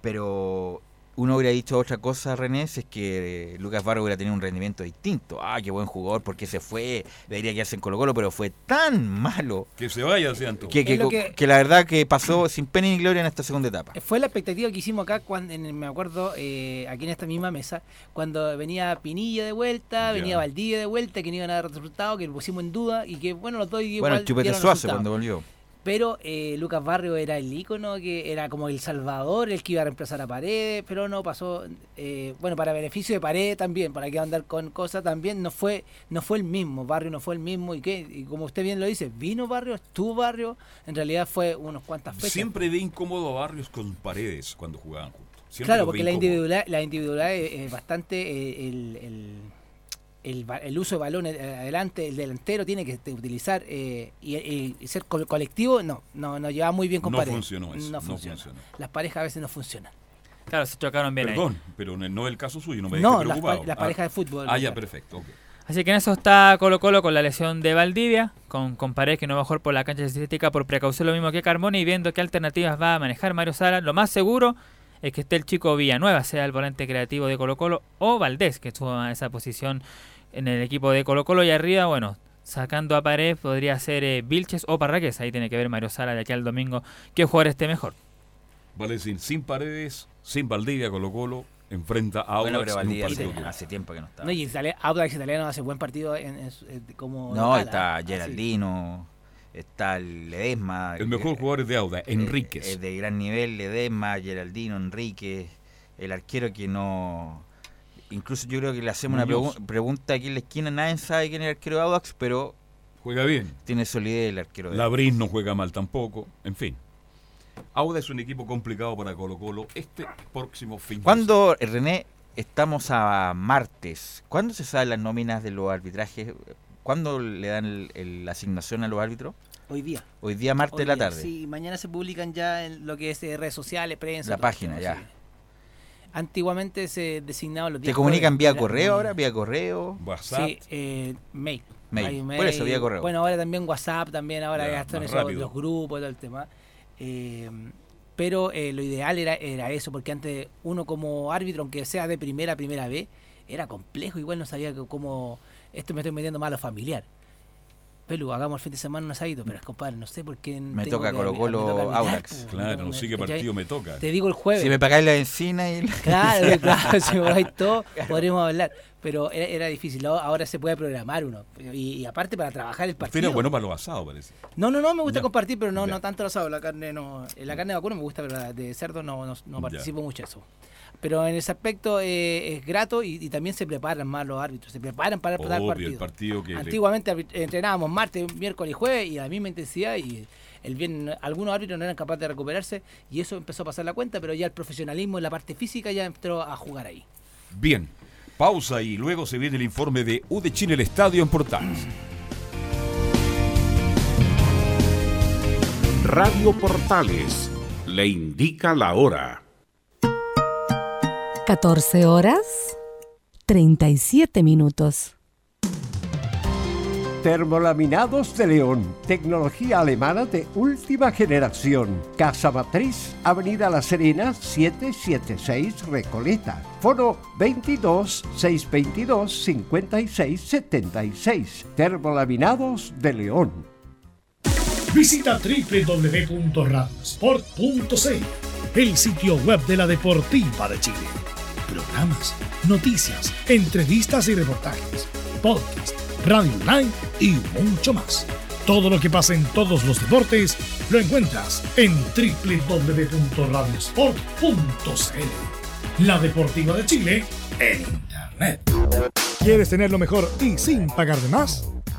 Pero uno hubiera dicho otra cosa, René, si es que eh, Lucas Barrios hubiera tenido un rendimiento distinto. Ah, qué buen jugador, porque se fue, debería quedarse en Colo Colo, pero fue tan malo Que se vaya, decían que, que, que- que la verdad que pasó sin pena ni gloria en esta segunda etapa. Fue la expectativa que hicimos acá, cuando, en- me acuerdo, eh, aquí en esta misma mesa, cuando venía Pinilla de vuelta, Ya. venía Valdivia de vuelta, que no iban a dar resultados, que lo pusimos en duda y que, bueno, los dos igual Bueno, el Chupete Suazo cuando volvió. Pero eh, Lucas Barrio era el ícono, que era como el salvador, el que iba a reemplazar a Paredes, pero no pasó, eh, bueno, para beneficio de Paredes también, para que andar con cosas también, no fue no fue el mismo, Barrio no fue el mismo, y que y como usted bien lo dice, vino Barrio, estuvo Barrio, en realidad fue unos cuantas fechas. Siempre ve incómodo a Barrios con paredes cuando jugaban juntos. Siempre Claro, porque la individualidad, la individualidad es, es bastante eh, el, el, el, ba- el uso de balones eh, adelante, el delantero tiene que este, utilizar eh, y, y- y ser co- colectivo, no, no, no lleva muy bien con No Paredes. funcionó eso, No no funciona. funcionó. Las parejas a veces no funcionan. Claro, se chocaron bien ahí. Perdón, pero no no es el caso suyo, no me No, preocupado. pa- las Ah, parejas de fútbol, Ah, ya, claro. perfecto. ok. Así que en eso está Colo Colo con la lesión de Valdivia, con, con Paredes que no va a jugar por la cancha sintética por precaución lo mismo que Carmona y viendo qué alternativas va a manejar Mario Sala. Lo más seguro es que esté el chico Villanueva, sea el volante creativo de Colo Colo, o Valdés, que estuvo en esa posición en el equipo de Colo Colo. Y arriba, bueno, sacando a Paredes podría ser eh, Vilches o Parraques. Ahí tiene que ver Mario Sala de aquí al domingo qué jugador esté mejor. Vale decir, sin paredes, sin Valdivia, Colo Colo, enfrenta a Bueno, Audax pero Valdivia partido hace, tiempo que no está. No, y Audax italiano hace buen partido en, en su- eh, como No, local, está ah, Geraldino, está el Ledesma. El mejor jugador es de Audax, eh, Enríquez. Es de gran nivel, Ledesma, Geraldino, Enríquez, el arquero que no... Incluso yo creo que le hacemos una pregu- pregunta aquí en la esquina, nadie sabe quién es el arquero de Audax, pero Juega bien. tiene solidez el arquero de Labrín no juega mal tampoco. En fin. Audax es un equipo complicado para Colo Colo este próximo fin. ¿Cuándo, eh, René, estamos a martes? ¿Cuándo se saben las nóminas de los arbitrajes? ¿Cuándo le dan el- el- la asignación a los árbitros? Hoy día. Hoy día, martes Hoy de la tarde. Sí, mañana se publican ya en lo que es eh, redes sociales, prensa. La página, ya. Antiguamente se designaban los días. ¿Te comunican jueves, vía correo ahora? ¿Vía correo? WhatsApp. Sí, eh, mail. Mail. Hay Por eso, vía correo. Bueno, ahora también WhatsApp, también ahora Ya, ya están esos, los grupos y todo el tema. Eh, pero eh, lo ideal era, era eso, porque antes uno como árbitro, aunque sea de primera, primera vez, era complejo, igual no sabía cómo, esto me estoy metiendo mal a lo familiar. Pelu, hagamos el fin de semana un asadito, pero compadre, no sé por qué. Me toca Colo Colo me toca arbitrar, Audax. pues, Claro, no sé qué partido me toca. Te digo el jueves. Si me pagáis la encina y... el- Claro, claro, si me vais todo, podríamos hablar. Pero era, era difícil, ahora- se puede programar uno. Y, y aparte para trabajar el partido. era bueno para los asados, parece. No, no, no, me gusta Ya. compartir, pero no, no tanto el asado. La carne no, la carne de vacuno me gusta, pero la de cerdo no, no, no Ya. participo mucho eso. Pero en ese aspecto eh, es grato y, y también se preparan más los árbitros, se preparan para dar partido. el partido que Antiguamente entrenábamos martes, miércoles y jueves y a la misma intensidad y el bien algunos árbitros no eran capaces de recuperarse y eso empezó a pasar la cuenta, pero ya el profesionalismo en la parte física ya entró a jugar ahí. Bien. Pausa y luego se viene el informe de U de Chile, el estadio en Portales. Radio Portales le indica la hora. 14 horas 37 minutos. Termolaminados de León, tecnología alemana de última generación. Casa Matriz, Avenida La Serena, 776 Recoleta. Foro 22 622 56 76. Termolaminados de León. Visita www.radiosport.cl, el sitio web de la Deportiva de Chile. Programas, noticias, entrevistas y reportajes, podcast, radio online y mucho más. Todo lo que pasa en todos los deportes lo encuentras en www.radiosport.cl. La Deportiva de Chile en Internet. ¿Quieres tener lo mejor y sin pagar de más?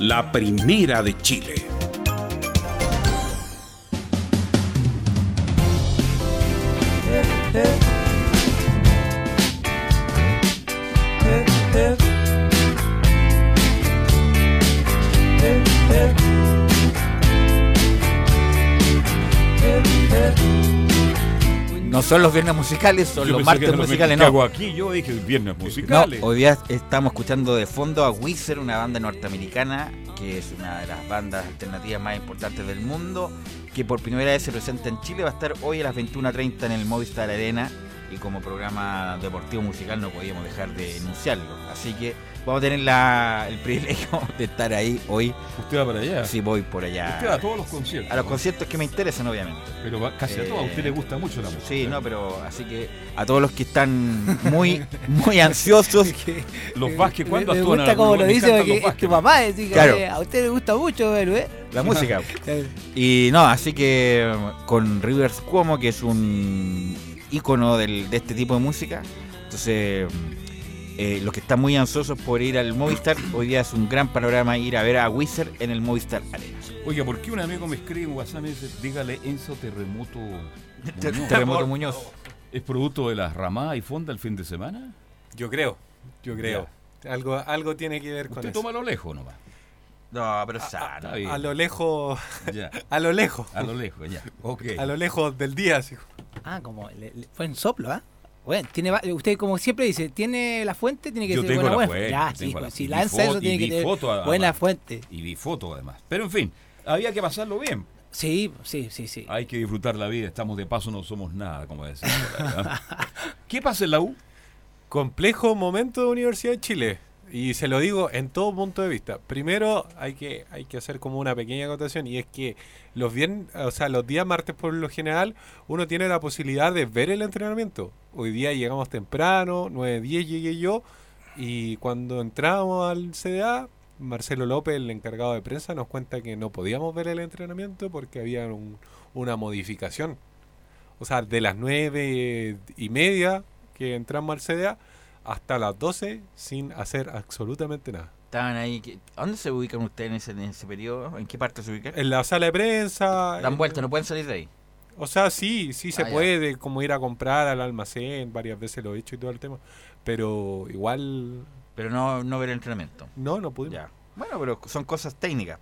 la primera de Chile. Son los viernes musicales, son Yo los martes musicales, no. hago aquí, yo dije viernes No, musicales. hoy día estamos escuchando de fondo a Wizard, una banda norteamericana que es una de las bandas alternativas más importantes del mundo, que por primera vez se presenta en Chile, va a estar hoy a las 21.30 en el Movistar Arena y como programa deportivo musical no podíamos dejar de enunciarlo. Así que vamos a tener la- el privilegio de estar ahí hoy. ¿Usted va para allá? Sí, voy por allá. Usted va a todos los conciertos. A los conciertos que me interesan, obviamente. Pero va casi a todos. A usted le gusta mucho la música. Sí, no, pero así que a todos los que están muy, muy ansiosos. Los Vázquez, ¿cuándo Me actúan? gusta como lo Me dice porque es tu papá, que Claro. eh, a usted le gusta mucho, ¿eh? La música. Y no, así que con Rivers Cuomo, que es un ícono del- de este tipo de música, entonces eh, los que están muy ansiosos por ir al Movistar, hoy día es un gran panorama ir a ver a Wizard en el Movistar Arena. Oiga, ¿por qué un amigo me escribe en WhatsApp y me dice, dígale Enzo Terremoto Muñoz? Terremoto Muñoz. ¿Es producto de las ramadas y fonda el fin de semana? Yo creo, yo creo. Algo, algo tiene que ver con Usted eso. toma a lo lejos nomás. No, pero Está bien. A lo lejos. Ya. A lo lejos. A lo lejos, ya. Ok. A lo lejos del día, así. Ah, como le- le- fue en soplo, ¿ah? Bueno, tiene, va- usted como siempre dice, tiene la fuente, tiene que Yo ser tengo buena, la fuente. Ya, tengo sí, la- pues, si lanza foto- eso tiene que tener foto, además. buena fuente. Y vi foto además. Pero en fin, había que pasarlo bien. Sí, sí, sí, sí. Hay que disfrutar la vida. Estamos de paso, no somos nada, como decía. ¿Qué pasa en la U? Complejo momento de Universidad de Chile. Y se lo digo en todo punto de vista. Primero hay que, hay que hacer como una pequeña acotación y es que los viernes, o sea, los días martes por lo general uno tiene la posibilidad de ver el entrenamiento. Hoy día llegamos temprano, 9.10 llegué yo y cuando entramos al CDA, Marcelo López, el encargado de prensa, nos cuenta que no podíamos ver el entrenamiento porque había un- una modificación. O sea, de las nueve y media que entramos al CDA hasta las 12 sin hacer absolutamente nada. Estaban ahí. que- ¿a ¿Dónde se ubican ustedes en ese, en ese periodo? ¿En qué parte se ubican? En la sala de prensa. Dan vuelta, no pueden salir de ahí. O sea, sí, sí se Ah, ya. puede, como ir a comprar al almacén, varias veces lo he hecho y todo el tema, pero igual... Pero no, no ver el entrenamiento. No, no pudimos. Ya. Bueno, pero son cosas técnicas.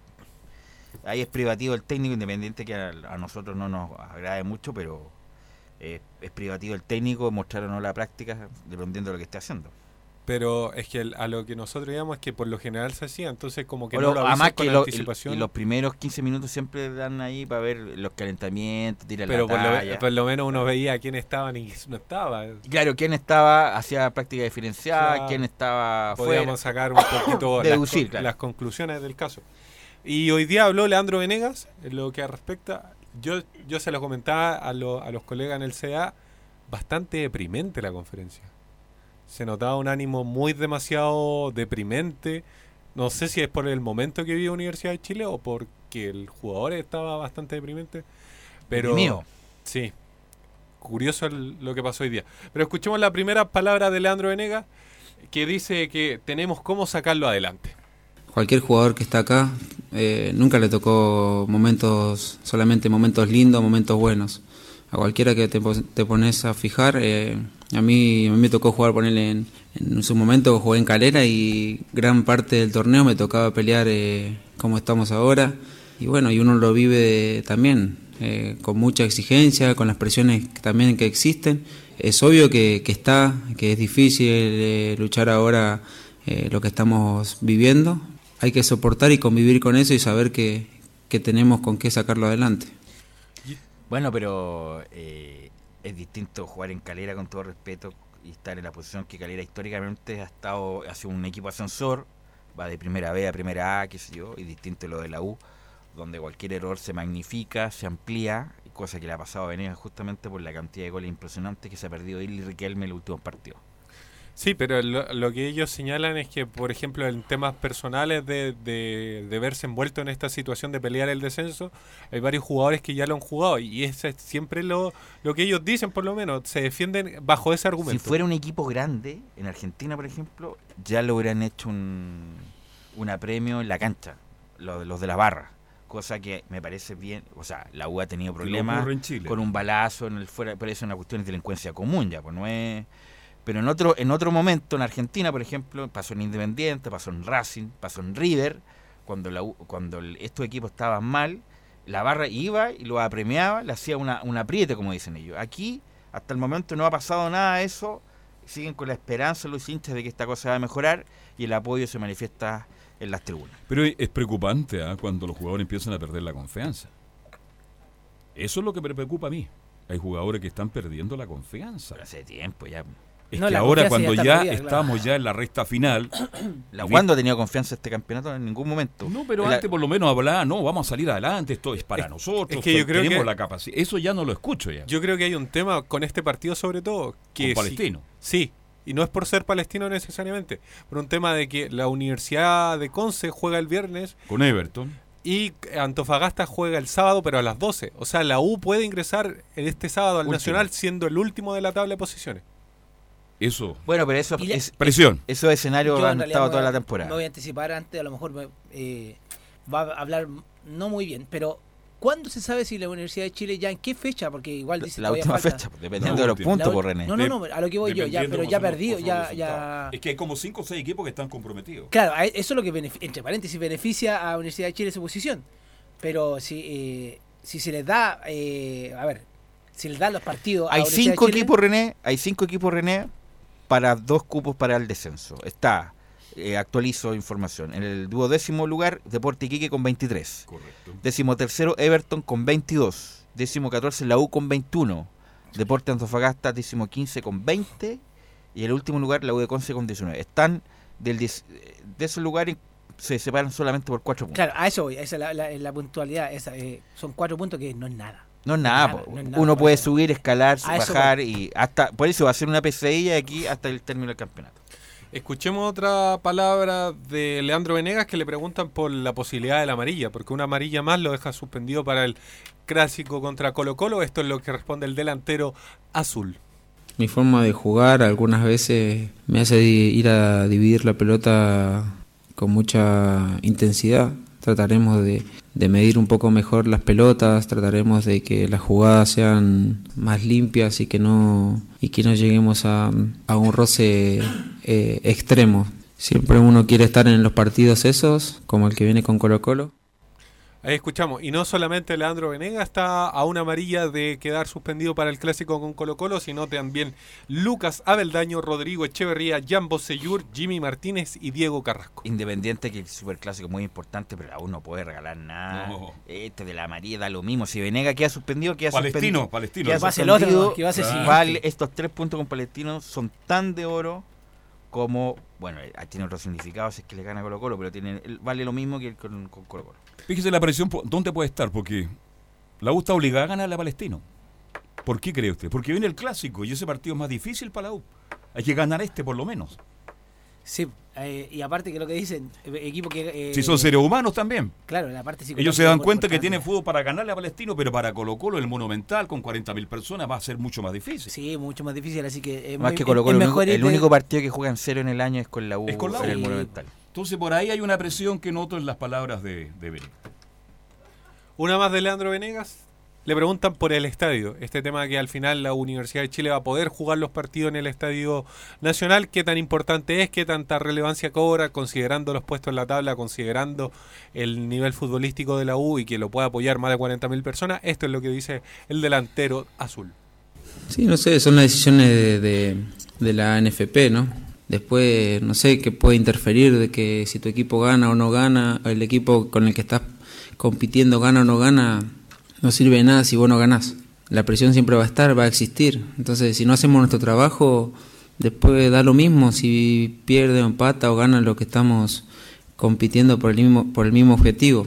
Ahí es privativo el técnico, independiente que a, a nosotros no nos agrade mucho, pero eh, es privativo el técnico, mostrar o no la práctica, dependiendo de lo que esté haciendo. Pero es que el- a lo que nosotros digamos es que por lo general se hacía, entonces como que no lo además con que lo- anticipación. y los primeros 15 minutos siempre dan ahí para ver los calentamientos, tirar pero la por lo, por lo menos uno veía quién estaba y quién no estaba. Claro, quién estaba, hacía práctica diferenciada, quién estaba fuera. Podíamos sacar un poquito las, Deducir, claro. las conclusiones del caso. Y hoy día habló Leandro Venegas, en lo que respecta, yo, yo se lo comentaba a, lo- a los colegas en el CA, bastante deprimente la conferencia. Se notaba un ánimo muy demasiado deprimente. No sé si es por el momento que vive Universidad de Chile o porque el jugador estaba bastante deprimente. Pero Deprimido. sí, curioso el- lo que pasó hoy día. Pero escuchemos la primera palabra de Leandro Venegas que dice que tenemos cómo sacarlo adelante. Cualquier jugador que está acá eh, nunca le tocó momentos, solamente momentos lindos, momentos buenos. A cualquiera que te, te pones a fijar, eh, a, mí, a mí me tocó jugar, ponerle en, en su momento jugué en Calera y gran parte del torneo me tocaba pelear eh, como estamos ahora. Y bueno, y uno lo vive también eh, con mucha exigencia, con las presiones también que existen. Es obvio que, que está, que es difícil luchar ahora lo que estamos viviendo. Hay que soportar y convivir con eso y saber que, que tenemos con qué sacarlo adelante. Bueno, pero eh, es distinto jugar en Calera con todo respeto y estar en la posición que Calera históricamente ha estado, hace un equipo ascensor, va de primera B a primera A, qué sé yo, y distinto lo de la U, donde cualquier error se magnifica, se amplía, cosa que le ha pasado a Venegas justamente por la cantidad de goles impresionantes que se ha perdido y Riquelme en los últimos partidos. Sí, pero lo, lo que ellos señalan es que, por ejemplo, en temas personales de, de, de verse envuelto en esta situación de pelear el descenso, hay varios jugadores que ya lo han jugado y ese es siempre lo, lo que ellos dicen, por lo menos, se defienden bajo ese argumento. Si fuera un equipo grande, en Argentina, por ejemplo, ya lo hubieran hecho un, un apremio en la cancha, lo- los de la barra. Cosa que me parece bien, o sea, la U ha tenido problemas ocurre en Chile. con un balazo en el fuera, pero eso es una cuestión de delincuencia común ya, pues no es... Pero en otro, en otro momento, en Argentina, por ejemplo, pasó en Independiente, pasó en Racing, pasó en River, cuando, la cuando estos equipos estaban mal, la barra iba y lo apremiaba, le hacía una, un apriete, como dicen ellos. Aquí, hasta el momento, no ha pasado nada de eso, siguen con la esperanza los hinchas de que esta cosa va a mejorar y el apoyo se manifiesta en las tribunas. Pero es preocupante ¿ah? cuando los jugadores empiezan a perder la confianza. Eso es lo que me preocupa a mí. Hay jugadores que están perdiendo la confianza. hace tiempo ya. Es No, que ahora cuando ya claro. estamos ya en la recta final. La Wanda ha tenido confianza en este campeonato en ningún momento. No, pero La- antes por lo menos hablaba, no, vamos a salir adelante, esto es para nosotros, es que yo creo tenemos que- la capacidad. Eso ya no lo escucho ya. Yo creo que hay un tema con este partido sobre todo que Con Palestino. Sí, y no es por ser palestino necesariamente, pero un tema de que la Universidad de Conce juega el viernes Con Everton. y Antofagasta juega el sábado, pero a las 12. O sea, la U puede ingresar en este sábado al Último. Nacional siendo el último de la tabla de posiciones. Eso. Bueno, pero eso la- es Presión. Esos escenarios han estado toda la a- temporada. Me voy a anticipar antes, a lo mejor me, eh, va a hablar no muy bien, pero ¿cuándo se sabe si la Universidad de Chile ya en qué fecha? Porque igual dice la última falta- fecha, dependiendo de los puntos, La por René. No, no, no, a lo que voy yo, ya, pero ya perdido, ya. Es que hay como 5 o 6 equipos que están comprometidos. Claro, a- eso es lo que, entre paréntesis, beneficia a Universidad de Chile su posición. Pero si, eh, si se les da, eh, a ver, si les dan los partidos a Hay Universidad de cinco Chile- equipos, René, hay cinco equipos, René, para dos cupos para el descenso. Está, eh, actualizo información, en el duodécimo lugar, Deporte Iquique con 23. Correcto. Décimo tercero, Everton con 22. Décimo 14, la U con 21. Deporte Antofagasta, décimo 15 con 20. Y el último lugar, la U de Conce con 19. Están del diez- de esos lugares, se separan solamente por cuatro puntos. Claro, a eso voy, esa es la, la- la puntualidad. Esa, eh, son cuatro puntos que no es nada. No es nada, Nada, po. no es nada, uno puede eso. subir, escalar, A bajar y hasta por eso va a ser una pesadilla de aquí hasta el término del campeonato. Escuchemos otra palabra de Leandro Venegas que le preguntan por la posibilidad de la amarilla, porque una amarilla más lo deja suspendido para el clásico contra Colo Colo. Esto es lo que responde el delantero azul. Mi forma de jugar algunas veces me hace ir a dividir la pelota con mucha intensidad trataremos de, de medir un poco mejor las pelotas, trataremos de que las jugadas sean más limpias y que no, y que no lleguemos a, a un roce eh, extremo. Siempre uno quiere estar en los partidos esos, como el que viene con Colo Colo. Ahí escuchamos. Y no solamente Leandro Venega está a una amarilla de quedar suspendido para el clásico con Colo Colo, sino también Lucas Abeldaño, Rodrigo Echeverría, Jan Bosellur, Jimmy Martínez y Diego Carrasco. Independiente que el superclásico es muy importante, pero aún no puede regalar nada. Este de la amarilla da lo mismo. Si Venega queda suspendido, queda Palestino, suspendido. Palestino. Queda suspendido. el Claro. siguiente. Vale, estos tres puntos con Palestino son tan de oro como, bueno, eh, tiene otro significado si es que le gana Colo Colo, pero tiene, vale lo mismo que el con, con Colo Colo. Fíjese la presión, ¿dónde puede estar? Porque la U está obligada a ganarle a Palestino. ¿Por qué cree usted? Porque viene el clásico y ese partido es más difícil para la U. Hay que ganar este por lo menos. Sí, eh, y aparte que lo que dicen, eh, equipo que... eh, Si son seres humanos también. Claro, la parte psicológica Ellos se dan cuenta que tienen fútbol para ganarle a Palestino, pero para Colo Colo, el Monumental, con 40.000 personas, va a ser mucho más difícil. Sí, mucho más difícil, así que... eh, Más muy- que Colo es- Colo, el, mejor único- el único partido que juegan cero en el año es con la U, Es con la en el U. Monumental. Entonces por ahí hay una presión que noto en las palabras de, de. Una más de Leandro Venegas. Le preguntan por el estadio. Este tema que al final la Universidad de Chile va a poder jugar los partidos en el Estadio Nacional. ¿Qué tan importante es? ¿Qué tanta relevancia cobra? Considerando los puestos en la tabla, considerando el nivel futbolístico de la U y que lo puede apoyar más de 40.000 personas. Esto es lo que dice el delantero azul. Sí, no sé, son las decisiones de, de- de la NFP, ¿no? Después, no sé, qué puede interferir de que si tu equipo gana o no gana, el equipo con el que estás compitiendo gana o no gana, no sirve de nada si vos no ganás. La presión siempre va a estar, va a existir. Entonces, si no hacemos nuestro trabajo, después da lo mismo si pierde o empata o gana lo que estamos compitiendo por el mismo, por el mismo objetivo.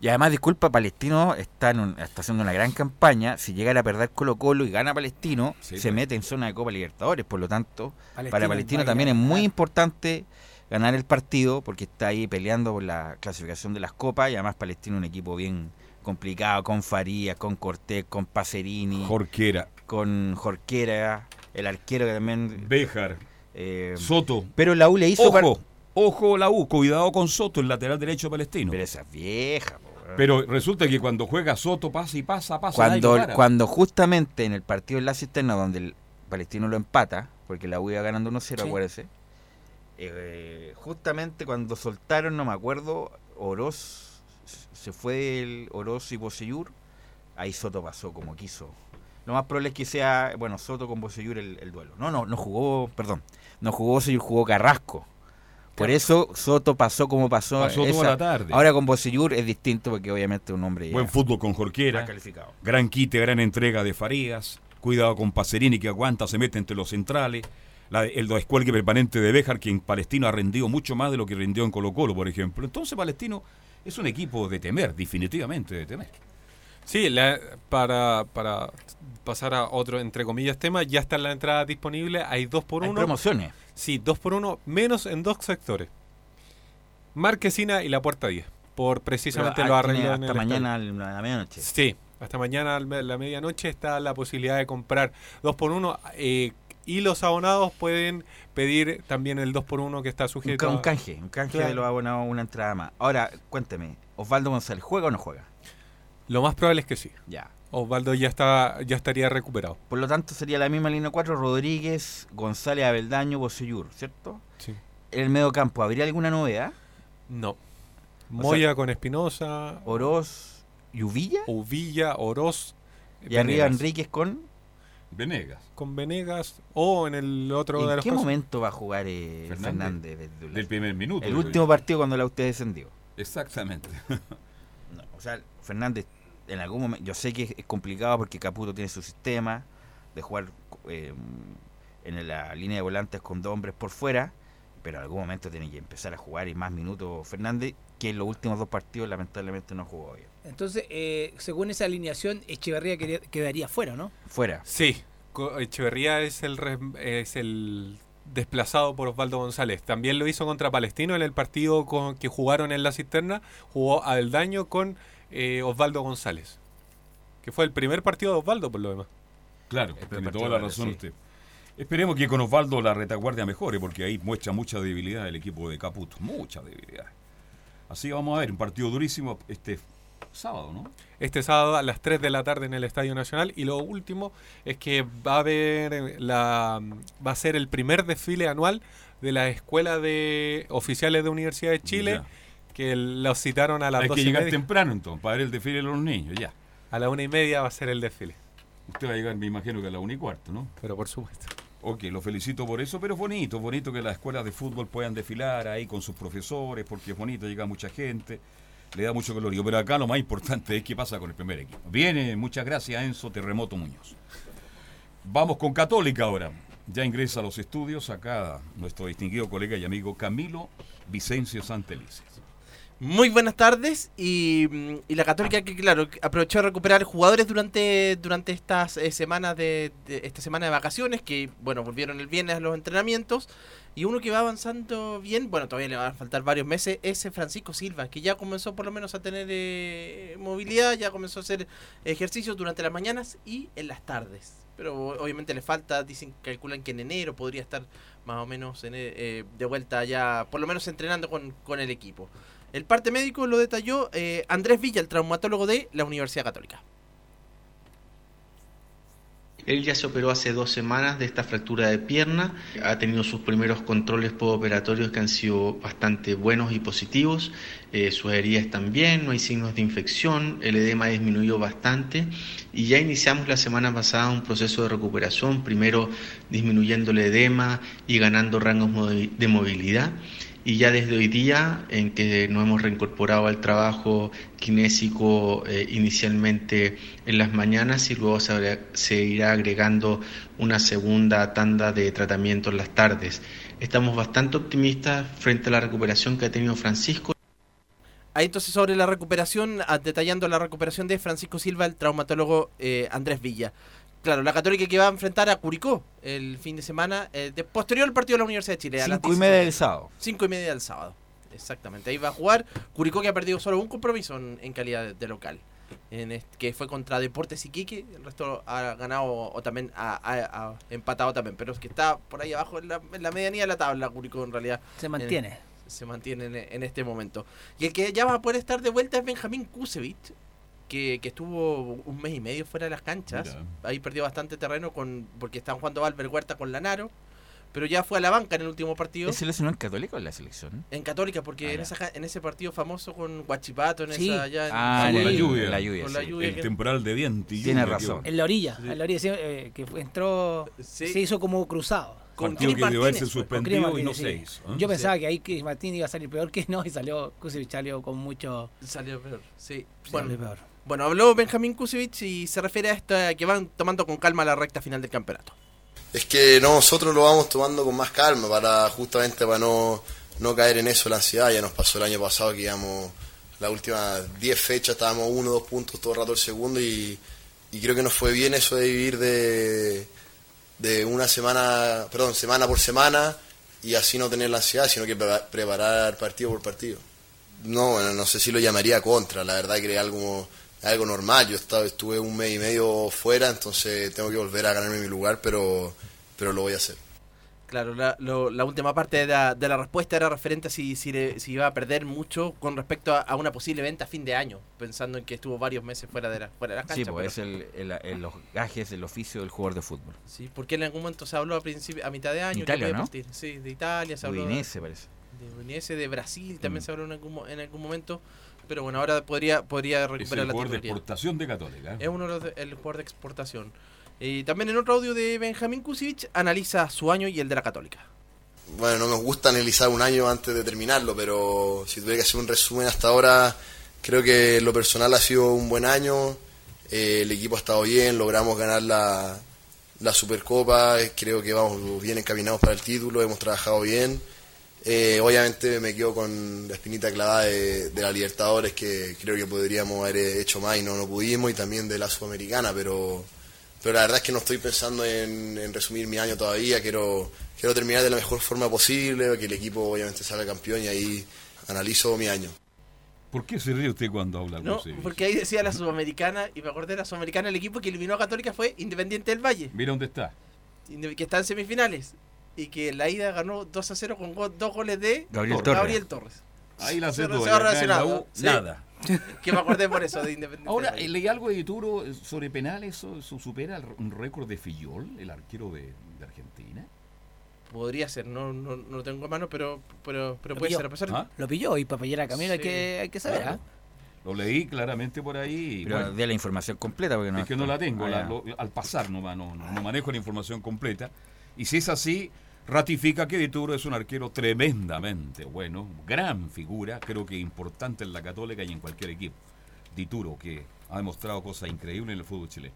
Y además, disculpa, Palestino está, en un- está haciendo una gran campaña. Si llegara a perder Colo Colo y gana Palestino, Sí, se pues. mete en zona de Copa Libertadores. Por lo tanto, Palestino para Palestino también es muy importante ganar el partido porque está ahí peleando por la clasificación de las copas. Y además, Palestino es un equipo bien complicado con Farías, con Cortés, con Pacerini, Jorquera, con Jorquera, el arquero que también. Béjar, eh, Soto. pero la U le hizo. Ojo, ojo la U, cuidado con Soto, el lateral derecho palestino. Pero esa es vieja, po. Pero resulta que cuando juega Soto pasa y pasa, pasa. cuando, cuando justamente en el partido en la cisterna donde el palestino lo empata, porque la U iba ganando 1-0, Sí. acuérdese, eh, justamente cuando soltaron, no me acuerdo, Oroz, se fue el Oroz y Bosellur, ahí Soto pasó como quiso. Lo más probable es que sea, bueno, Soto con Bosellur el, el duelo. No, no, no jugó, perdón, no jugó Bosellur, jugó Carrasco. Por eso Soto pasó como pasó. Pasó toda la tarde. Ahora con Bosellur es distinto porque obviamente es un hombre Buen fútbol con Jorquera. calificado. Gran quite, gran entrega de Farías. Cuidado con Pacerini que aguanta, se mete entre los centrales. La- el descuelgue permanente de Béjar, que en Palestino ha rendido mucho más de lo que rindió en Colo Colo, por ejemplo. Entonces Palestino es un equipo de temer, definitivamente de temer. Sí, la- para, para pasar a otro, entre comillas, tema, ya están las entradas disponibles. Hay dos por Hay uno. promociones. Sí, dos por uno, menos en dos sectores. Marquesina y la Puerta 10. Por precisamente los arreglos hasta mañana a la medianoche. Sí, hasta mañana a la medianoche está la posibilidad de comprar dos por uno eh, y los abonados pueden pedir también el 2 por 1 que está Un, sujeto un a- canje, un canje Claro. de los abonados, una entrada más. Ahora, cuénteme, ¿Osvaldo González juega o no juega? Lo más probable es que sí. Ya. Osvaldo ya está ya estaría recuperado. Por lo tanto, sería la misma línea 4, Rodríguez, González, Abeldaño, Bosellur, ¿cierto? Sí. En el medio campo, ¿habría alguna novedad? No. O Moya sea, con Espinosa, Oroz y Uvilla. Uvilla, Oroz, Y arriba Venegas. Enríquez con... Venegas. con Venegas o en el otro de ¿En los qué casos. momento va a jugar eh, Fernández. Fernández? Del primer minuto. el último partido cuando la usted descendió. Exactamente. No, o sea, Fernández, en algún momento, yo sé que es, complicado porque Caputo tiene su sistema de jugar eh, en la línea de volantes con dos hombres por fuera, pero en algún momento tiene que empezar a jugar y más minutos Fernández, que en los últimos dos partidos lamentablemente no jugó bien. Entonces, eh, según esa alineación, Echeverría quería- quedaría fuera, ¿no? Fuera. Sí, Echeverría es el re- es el desplazado por Osvaldo González. También lo hizo contra Palestino en el partido con, que jugaron en la cisterna. Jugó Abeldaño con eh, Osvaldo González. Que fue el primer partido de Osvaldo, por lo demás. Claro, tiene toda la razón sí. usted. Esperemos que con Osvaldo la retaguardia mejore, porque ahí muestra mucha debilidad el equipo de Caputo. Mucha debilidad. Así vamos a ver, un partido durísimo este sábado, ¿no? Este sábado a las 3 de la tarde en el Estadio Nacional. Y lo último es que va a haber la va a ser el primer desfile anual de la Escuela de Oficiales de Universidad de Chile. Que los citaron a las Hay que llegar temprano entonces, para ver el desfile de los niños, ya. A la una y media va a ser el desfile. Usted va a llegar, me imagino que a la una y cuarto, ¿no? Pero por supuesto. Ok, lo felicito por eso, pero es bonito, bonito que las escuelas de fútbol puedan desfilar ahí con sus profesores, porque es bonito, llega mucha gente, le da mucho colorío. Pero acá lo más importante es qué pasa con el primer equipo. Viene, muchas gracias Enzo Terremoto Muñoz. Vamos con Católica ahora. Ya ingresa a los estudios acá nuestro distinguido colega y amigo Camilo Vicencio Santelices. Muy buenas tardes y, la Católica que claro aprovechó de recuperar jugadores durante durante estas eh, semanas de, esta semana de vacaciones que bueno volvieron el viernes a los entrenamientos y uno que va avanzando bien bueno todavía le van a faltar varios meses es Francisco Silva que ya comenzó por lo menos a tener eh, movilidad ya comenzó a hacer ejercicios durante las mañanas y en las tardes. Pero obviamente le falta dicen calculan que en enero podría estar más o menos en, eh, eh, de vuelta ya por lo menos entrenando con, con el equipo el parte médico lo detalló eh, Andrés Villa, el traumatólogo de la Universidad Católica. Él ya se operó hace dos semanas de esta fractura de pierna, ha tenido sus primeros controles postoperatorios que han sido bastante buenos y positivos, Eh, sus heridas bien, no hay signos de infección, el edema ha disminuido bastante y ya iniciamos la semana pasada un proceso de recuperación, primero disminuyendo el edema y ganando rangos de movilidad. Y ya desde hoy día, en que nos hemos reincorporado al trabajo kinésico eh, inicialmente en las mañanas y luego se, se irá agregando una segunda tanda de tratamiento en las tardes. Estamos bastante optimistas frente a la recuperación que ha tenido Francisco. Ahí entonces sobre la recuperación, ah, detallando la recuperación de Francisco Silva, el traumatólogo eh, Andrés Villa. Claro, la Católica que va a enfrentar a Curicó el fin de semana, eh, de, posterior al partido de la Universidad de Chile. a las Cinco y 16. media del sábado. Cinco y media del sábado, exactamente. Ahí va a jugar Curicó que ha perdido solo un compromiso en, en calidad de, de local. En est- que fue contra Deportes Iquique, el resto ha ganado o también ha, ha- ha empatado también, pero es que está por ahí abajo en la, en la medianía de la tabla Curicó en realidad. Se mantiene. Eh, se mantiene en, en este momento. Y el que ya va a poder estar de vuelta es Benjamín Kusevich, que, que estuvo un mes y medio fuera de las canchas. Mira. Ahí perdió bastante terreno con porque estaban jugando Valver Huerta con Lanaro. Pero ya fue a la banca en el último partido. ¿Es seleccionado en católico en la selección? En Católica, porque Ah, en, esa en ese partido famoso con Guachipato, en Sí. esa allá en- Ah, con la el- lluvia. la lluvia, Con la lluvia El que- temporal de viento y Tiene razón. que- En la orilla, Sí. en la orilla, sí, eh, que entró, se hizo como cruzado. Con Partido que debió haberse Martínez fue, Con Chris suspendido y no se hizo. ¿eh? Yo pensaba que ahí Chris Martín iba a salir peor que no y salió Kusevich salió con mucho Salió peor, sí. salió Bueno, peor. Bueno, habló Benjamín Kusevich y se refiere a esta que van tomando con calma la recta final del campeonato. Es que nosotros lo vamos tomando con más calma para justamente para no, no caer en eso la ansiedad. Ya nos pasó el año pasado que íbamos las últimas 10 fechas, estábamos uno dos puntos todo el rato el segundo y, y creo que nos fue bien eso de vivir de, de una semana, perdón, semana por semana y así no tener la ansiedad, sino que prepara- preparar partido por partido. No, bueno, no sé si lo llamaría contra, la verdad que es algo, normal. Yo estaba, estuve un mes y medio fuera, entonces tengo que volver a ganarme mi lugar, pero, pero lo voy a hacer. Claro, la, lo- la última parte de la, de la respuesta era referente a si, si, le- si iba a perder mucho con respecto a, a una posible venta a fin de año, pensando en que estuvo varios meses fuera de, la, fuera de las Sí, canchas. pues pero- es el, el- el- los gajes del oficio del jugador de fútbol. Sí, porque en algún momento se habló a principio, a mitad de año. Italia, ¿no? partir. Sí, de Italia se habló. Udinese, parece. De Udinese, de Brasil también Mm. se habló en algún, mo- en algún momento. Pero bueno, ahora podría, podría Es recuperar el la jugador de exportación de Católica. ¿eh? Es uno de los de- el jugador de exportación. Y también en otro audio de Benjamín Kusevich analiza su año y el de la Católica. Bueno, no me gusta analizar un año antes de terminarlo, pero si tuviera que hacer un resumen hasta ahora, creo que en lo personal ha sido un buen año. eh, el equipo ha estado bien, logramos ganar la, la Supercopa, creo que vamos bien encaminados para el título, hemos trabajado bien. Eh, obviamente me quedo con la espinita clavada de, de la Libertadores, que creo que podríamos haber hecho más y no lo pudimos, y también de la Sudamericana, pero, pero la verdad es que no estoy pensando en, en resumir mi año todavía, quiero, quiero terminar de la mejor forma posible, que el equipo obviamente salga campeón y ahí analizo mi año. ¿Por qué se ríe usted cuando habla No, Kusevich? porque ahí decía la Sudamericana, y me acordé de la Sudamericana, el equipo que eliminó a Católica fue Independiente del Valle, Mira dónde está. que está en semifinales. Y que la ida ganó 2 a 0 con go- dos goles de Gabriel Torres. Torres. Gabriel Torres. Ahí la Se- se relacionado, U, sí. Nada. Que me acordé por eso de Independiente. Ahora, eh, leí algo de Dituro sobre penales, eso, supera el- un récord de Fillol, el arquero de, de Argentina. Podría ser, no, no, no lo tengo a mano, pero, pero, pero puede pilló. ser. A pesar ¿Ah? Lo pilló y para pillar a Camilo hay, Sí. que, hay que saber, ¿ah? Lo leí claramente por ahí. Pero bueno, dé la información completa porque no es que no la tengo, Ah, la- ya. lo- al pasar no, no, no, no manejo la información completa. Y si es así, ratifica que Dituro es un arquero tremendamente bueno, gran figura, creo que importante en la Católica y en cualquier equipo. Dituro, que ha demostrado cosas increíbles en el fútbol chileno.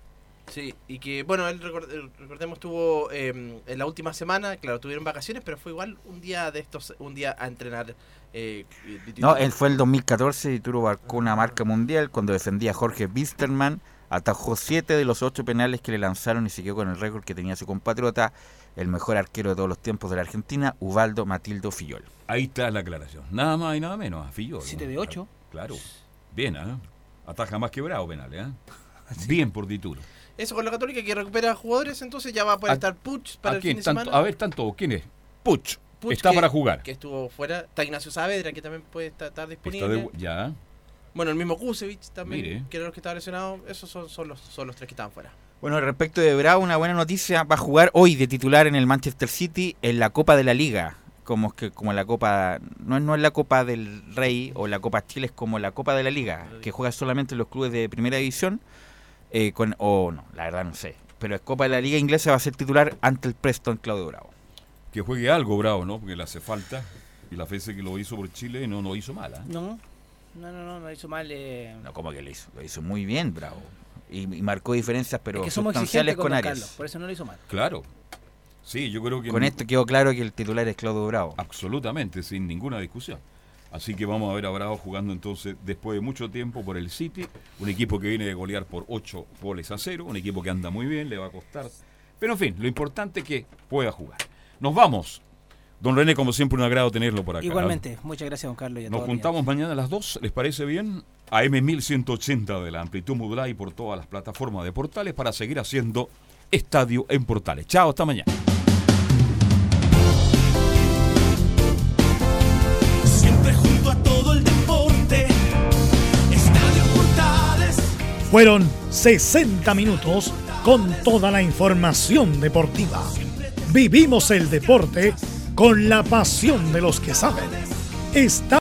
Sí, y que, bueno, él, record- eh, recordemos, estuvo eh, en la última semana, claro, tuvieron vacaciones, pero fue igual un día de estos, un día a entrenar. Eh, No, él fue el 2014 y Turo marcó una marca mundial cuando defendía a Jorge Wisterman, atajó siete de los ocho penales que le lanzaron y siguió con el récord que tenía su compatriota, el mejor arquero de todos los tiempos de la Argentina, Ubaldo Matildo Fillol. Ahí está la aclaración. Nada más y nada menos, a Fillol. ¿no? Siete de ocho. Claro. Bien, ¿ah? Ataja más quebrado penales, ¿ah? Bien por Dituro. Eso con la Católica que recupera jugadores, entonces ya va a poder ¿A- estar Puch para ¿A el quién? fin de Tanto- semana. a ver, tanto, ¿quién es? Puch. Puch, Está que- para jugar. Que estuvo fuera. Está Ignacio Saavedra, que también puede estar, estar Está disponible. de, ya. Bueno, el mismo Kusevich también, Mire. que era los que estaban lesionados. Esos son, son, los, son los tres que estaban fuera. Bueno, respecto de Bravo, una buena noticia, va a jugar hoy de titular en el Manchester City en la Copa de la Liga. Como es que como la Copa, no, es- no es la Copa del Rey o la Copa Chile, es como la Copa de la Liga, que juega solamente los clubes de primera división, eh, con, o no, la verdad no sé. Pero es Copa de la Liga inglesa va a ser titular ante el Preston Claudio Bravo. Que juegue algo bravo, ¿no? Porque le hace falta. Y la veces que lo hizo por Chile no lo hizo mal, ¿ah? No, no, no, no, no hizo mal. Eh, No, como que lo hizo, lo hizo muy bien Bravo. Y, y marcó diferencias, pero es que somos sustanciales exigentes con con Don Arias. Carlos, por eso no lo hizo mal. Claro. Sí, yo creo que. Con esto quedó claro que el titular es Claudio Bravo. Absolutamente, sin ninguna discusión. Así que vamos a ver a Bravo jugando entonces después de mucho tiempo por el City, un equipo que viene de golear por 8 goles a 0, un equipo que anda muy bien, le va a costar. Pero en fin, lo importante es que pueda jugar. Nos vamos. Don René, como siempre, un agrado tenerlo por acá. Igualmente, muchas gracias, don Carlos. Y a Nos juntamos mañana a las 2, ¿les parece bien? A M1180 de la amplitud modulada y por todas las plataformas de portales para seguir haciendo estadio en portales. Chao, hasta mañana. Siempre junto a todo el deporte. Estadio Portales. Fueron 60 minutos con toda la información deportiva. Vivimos el deporte con la pasión de los que saben. Está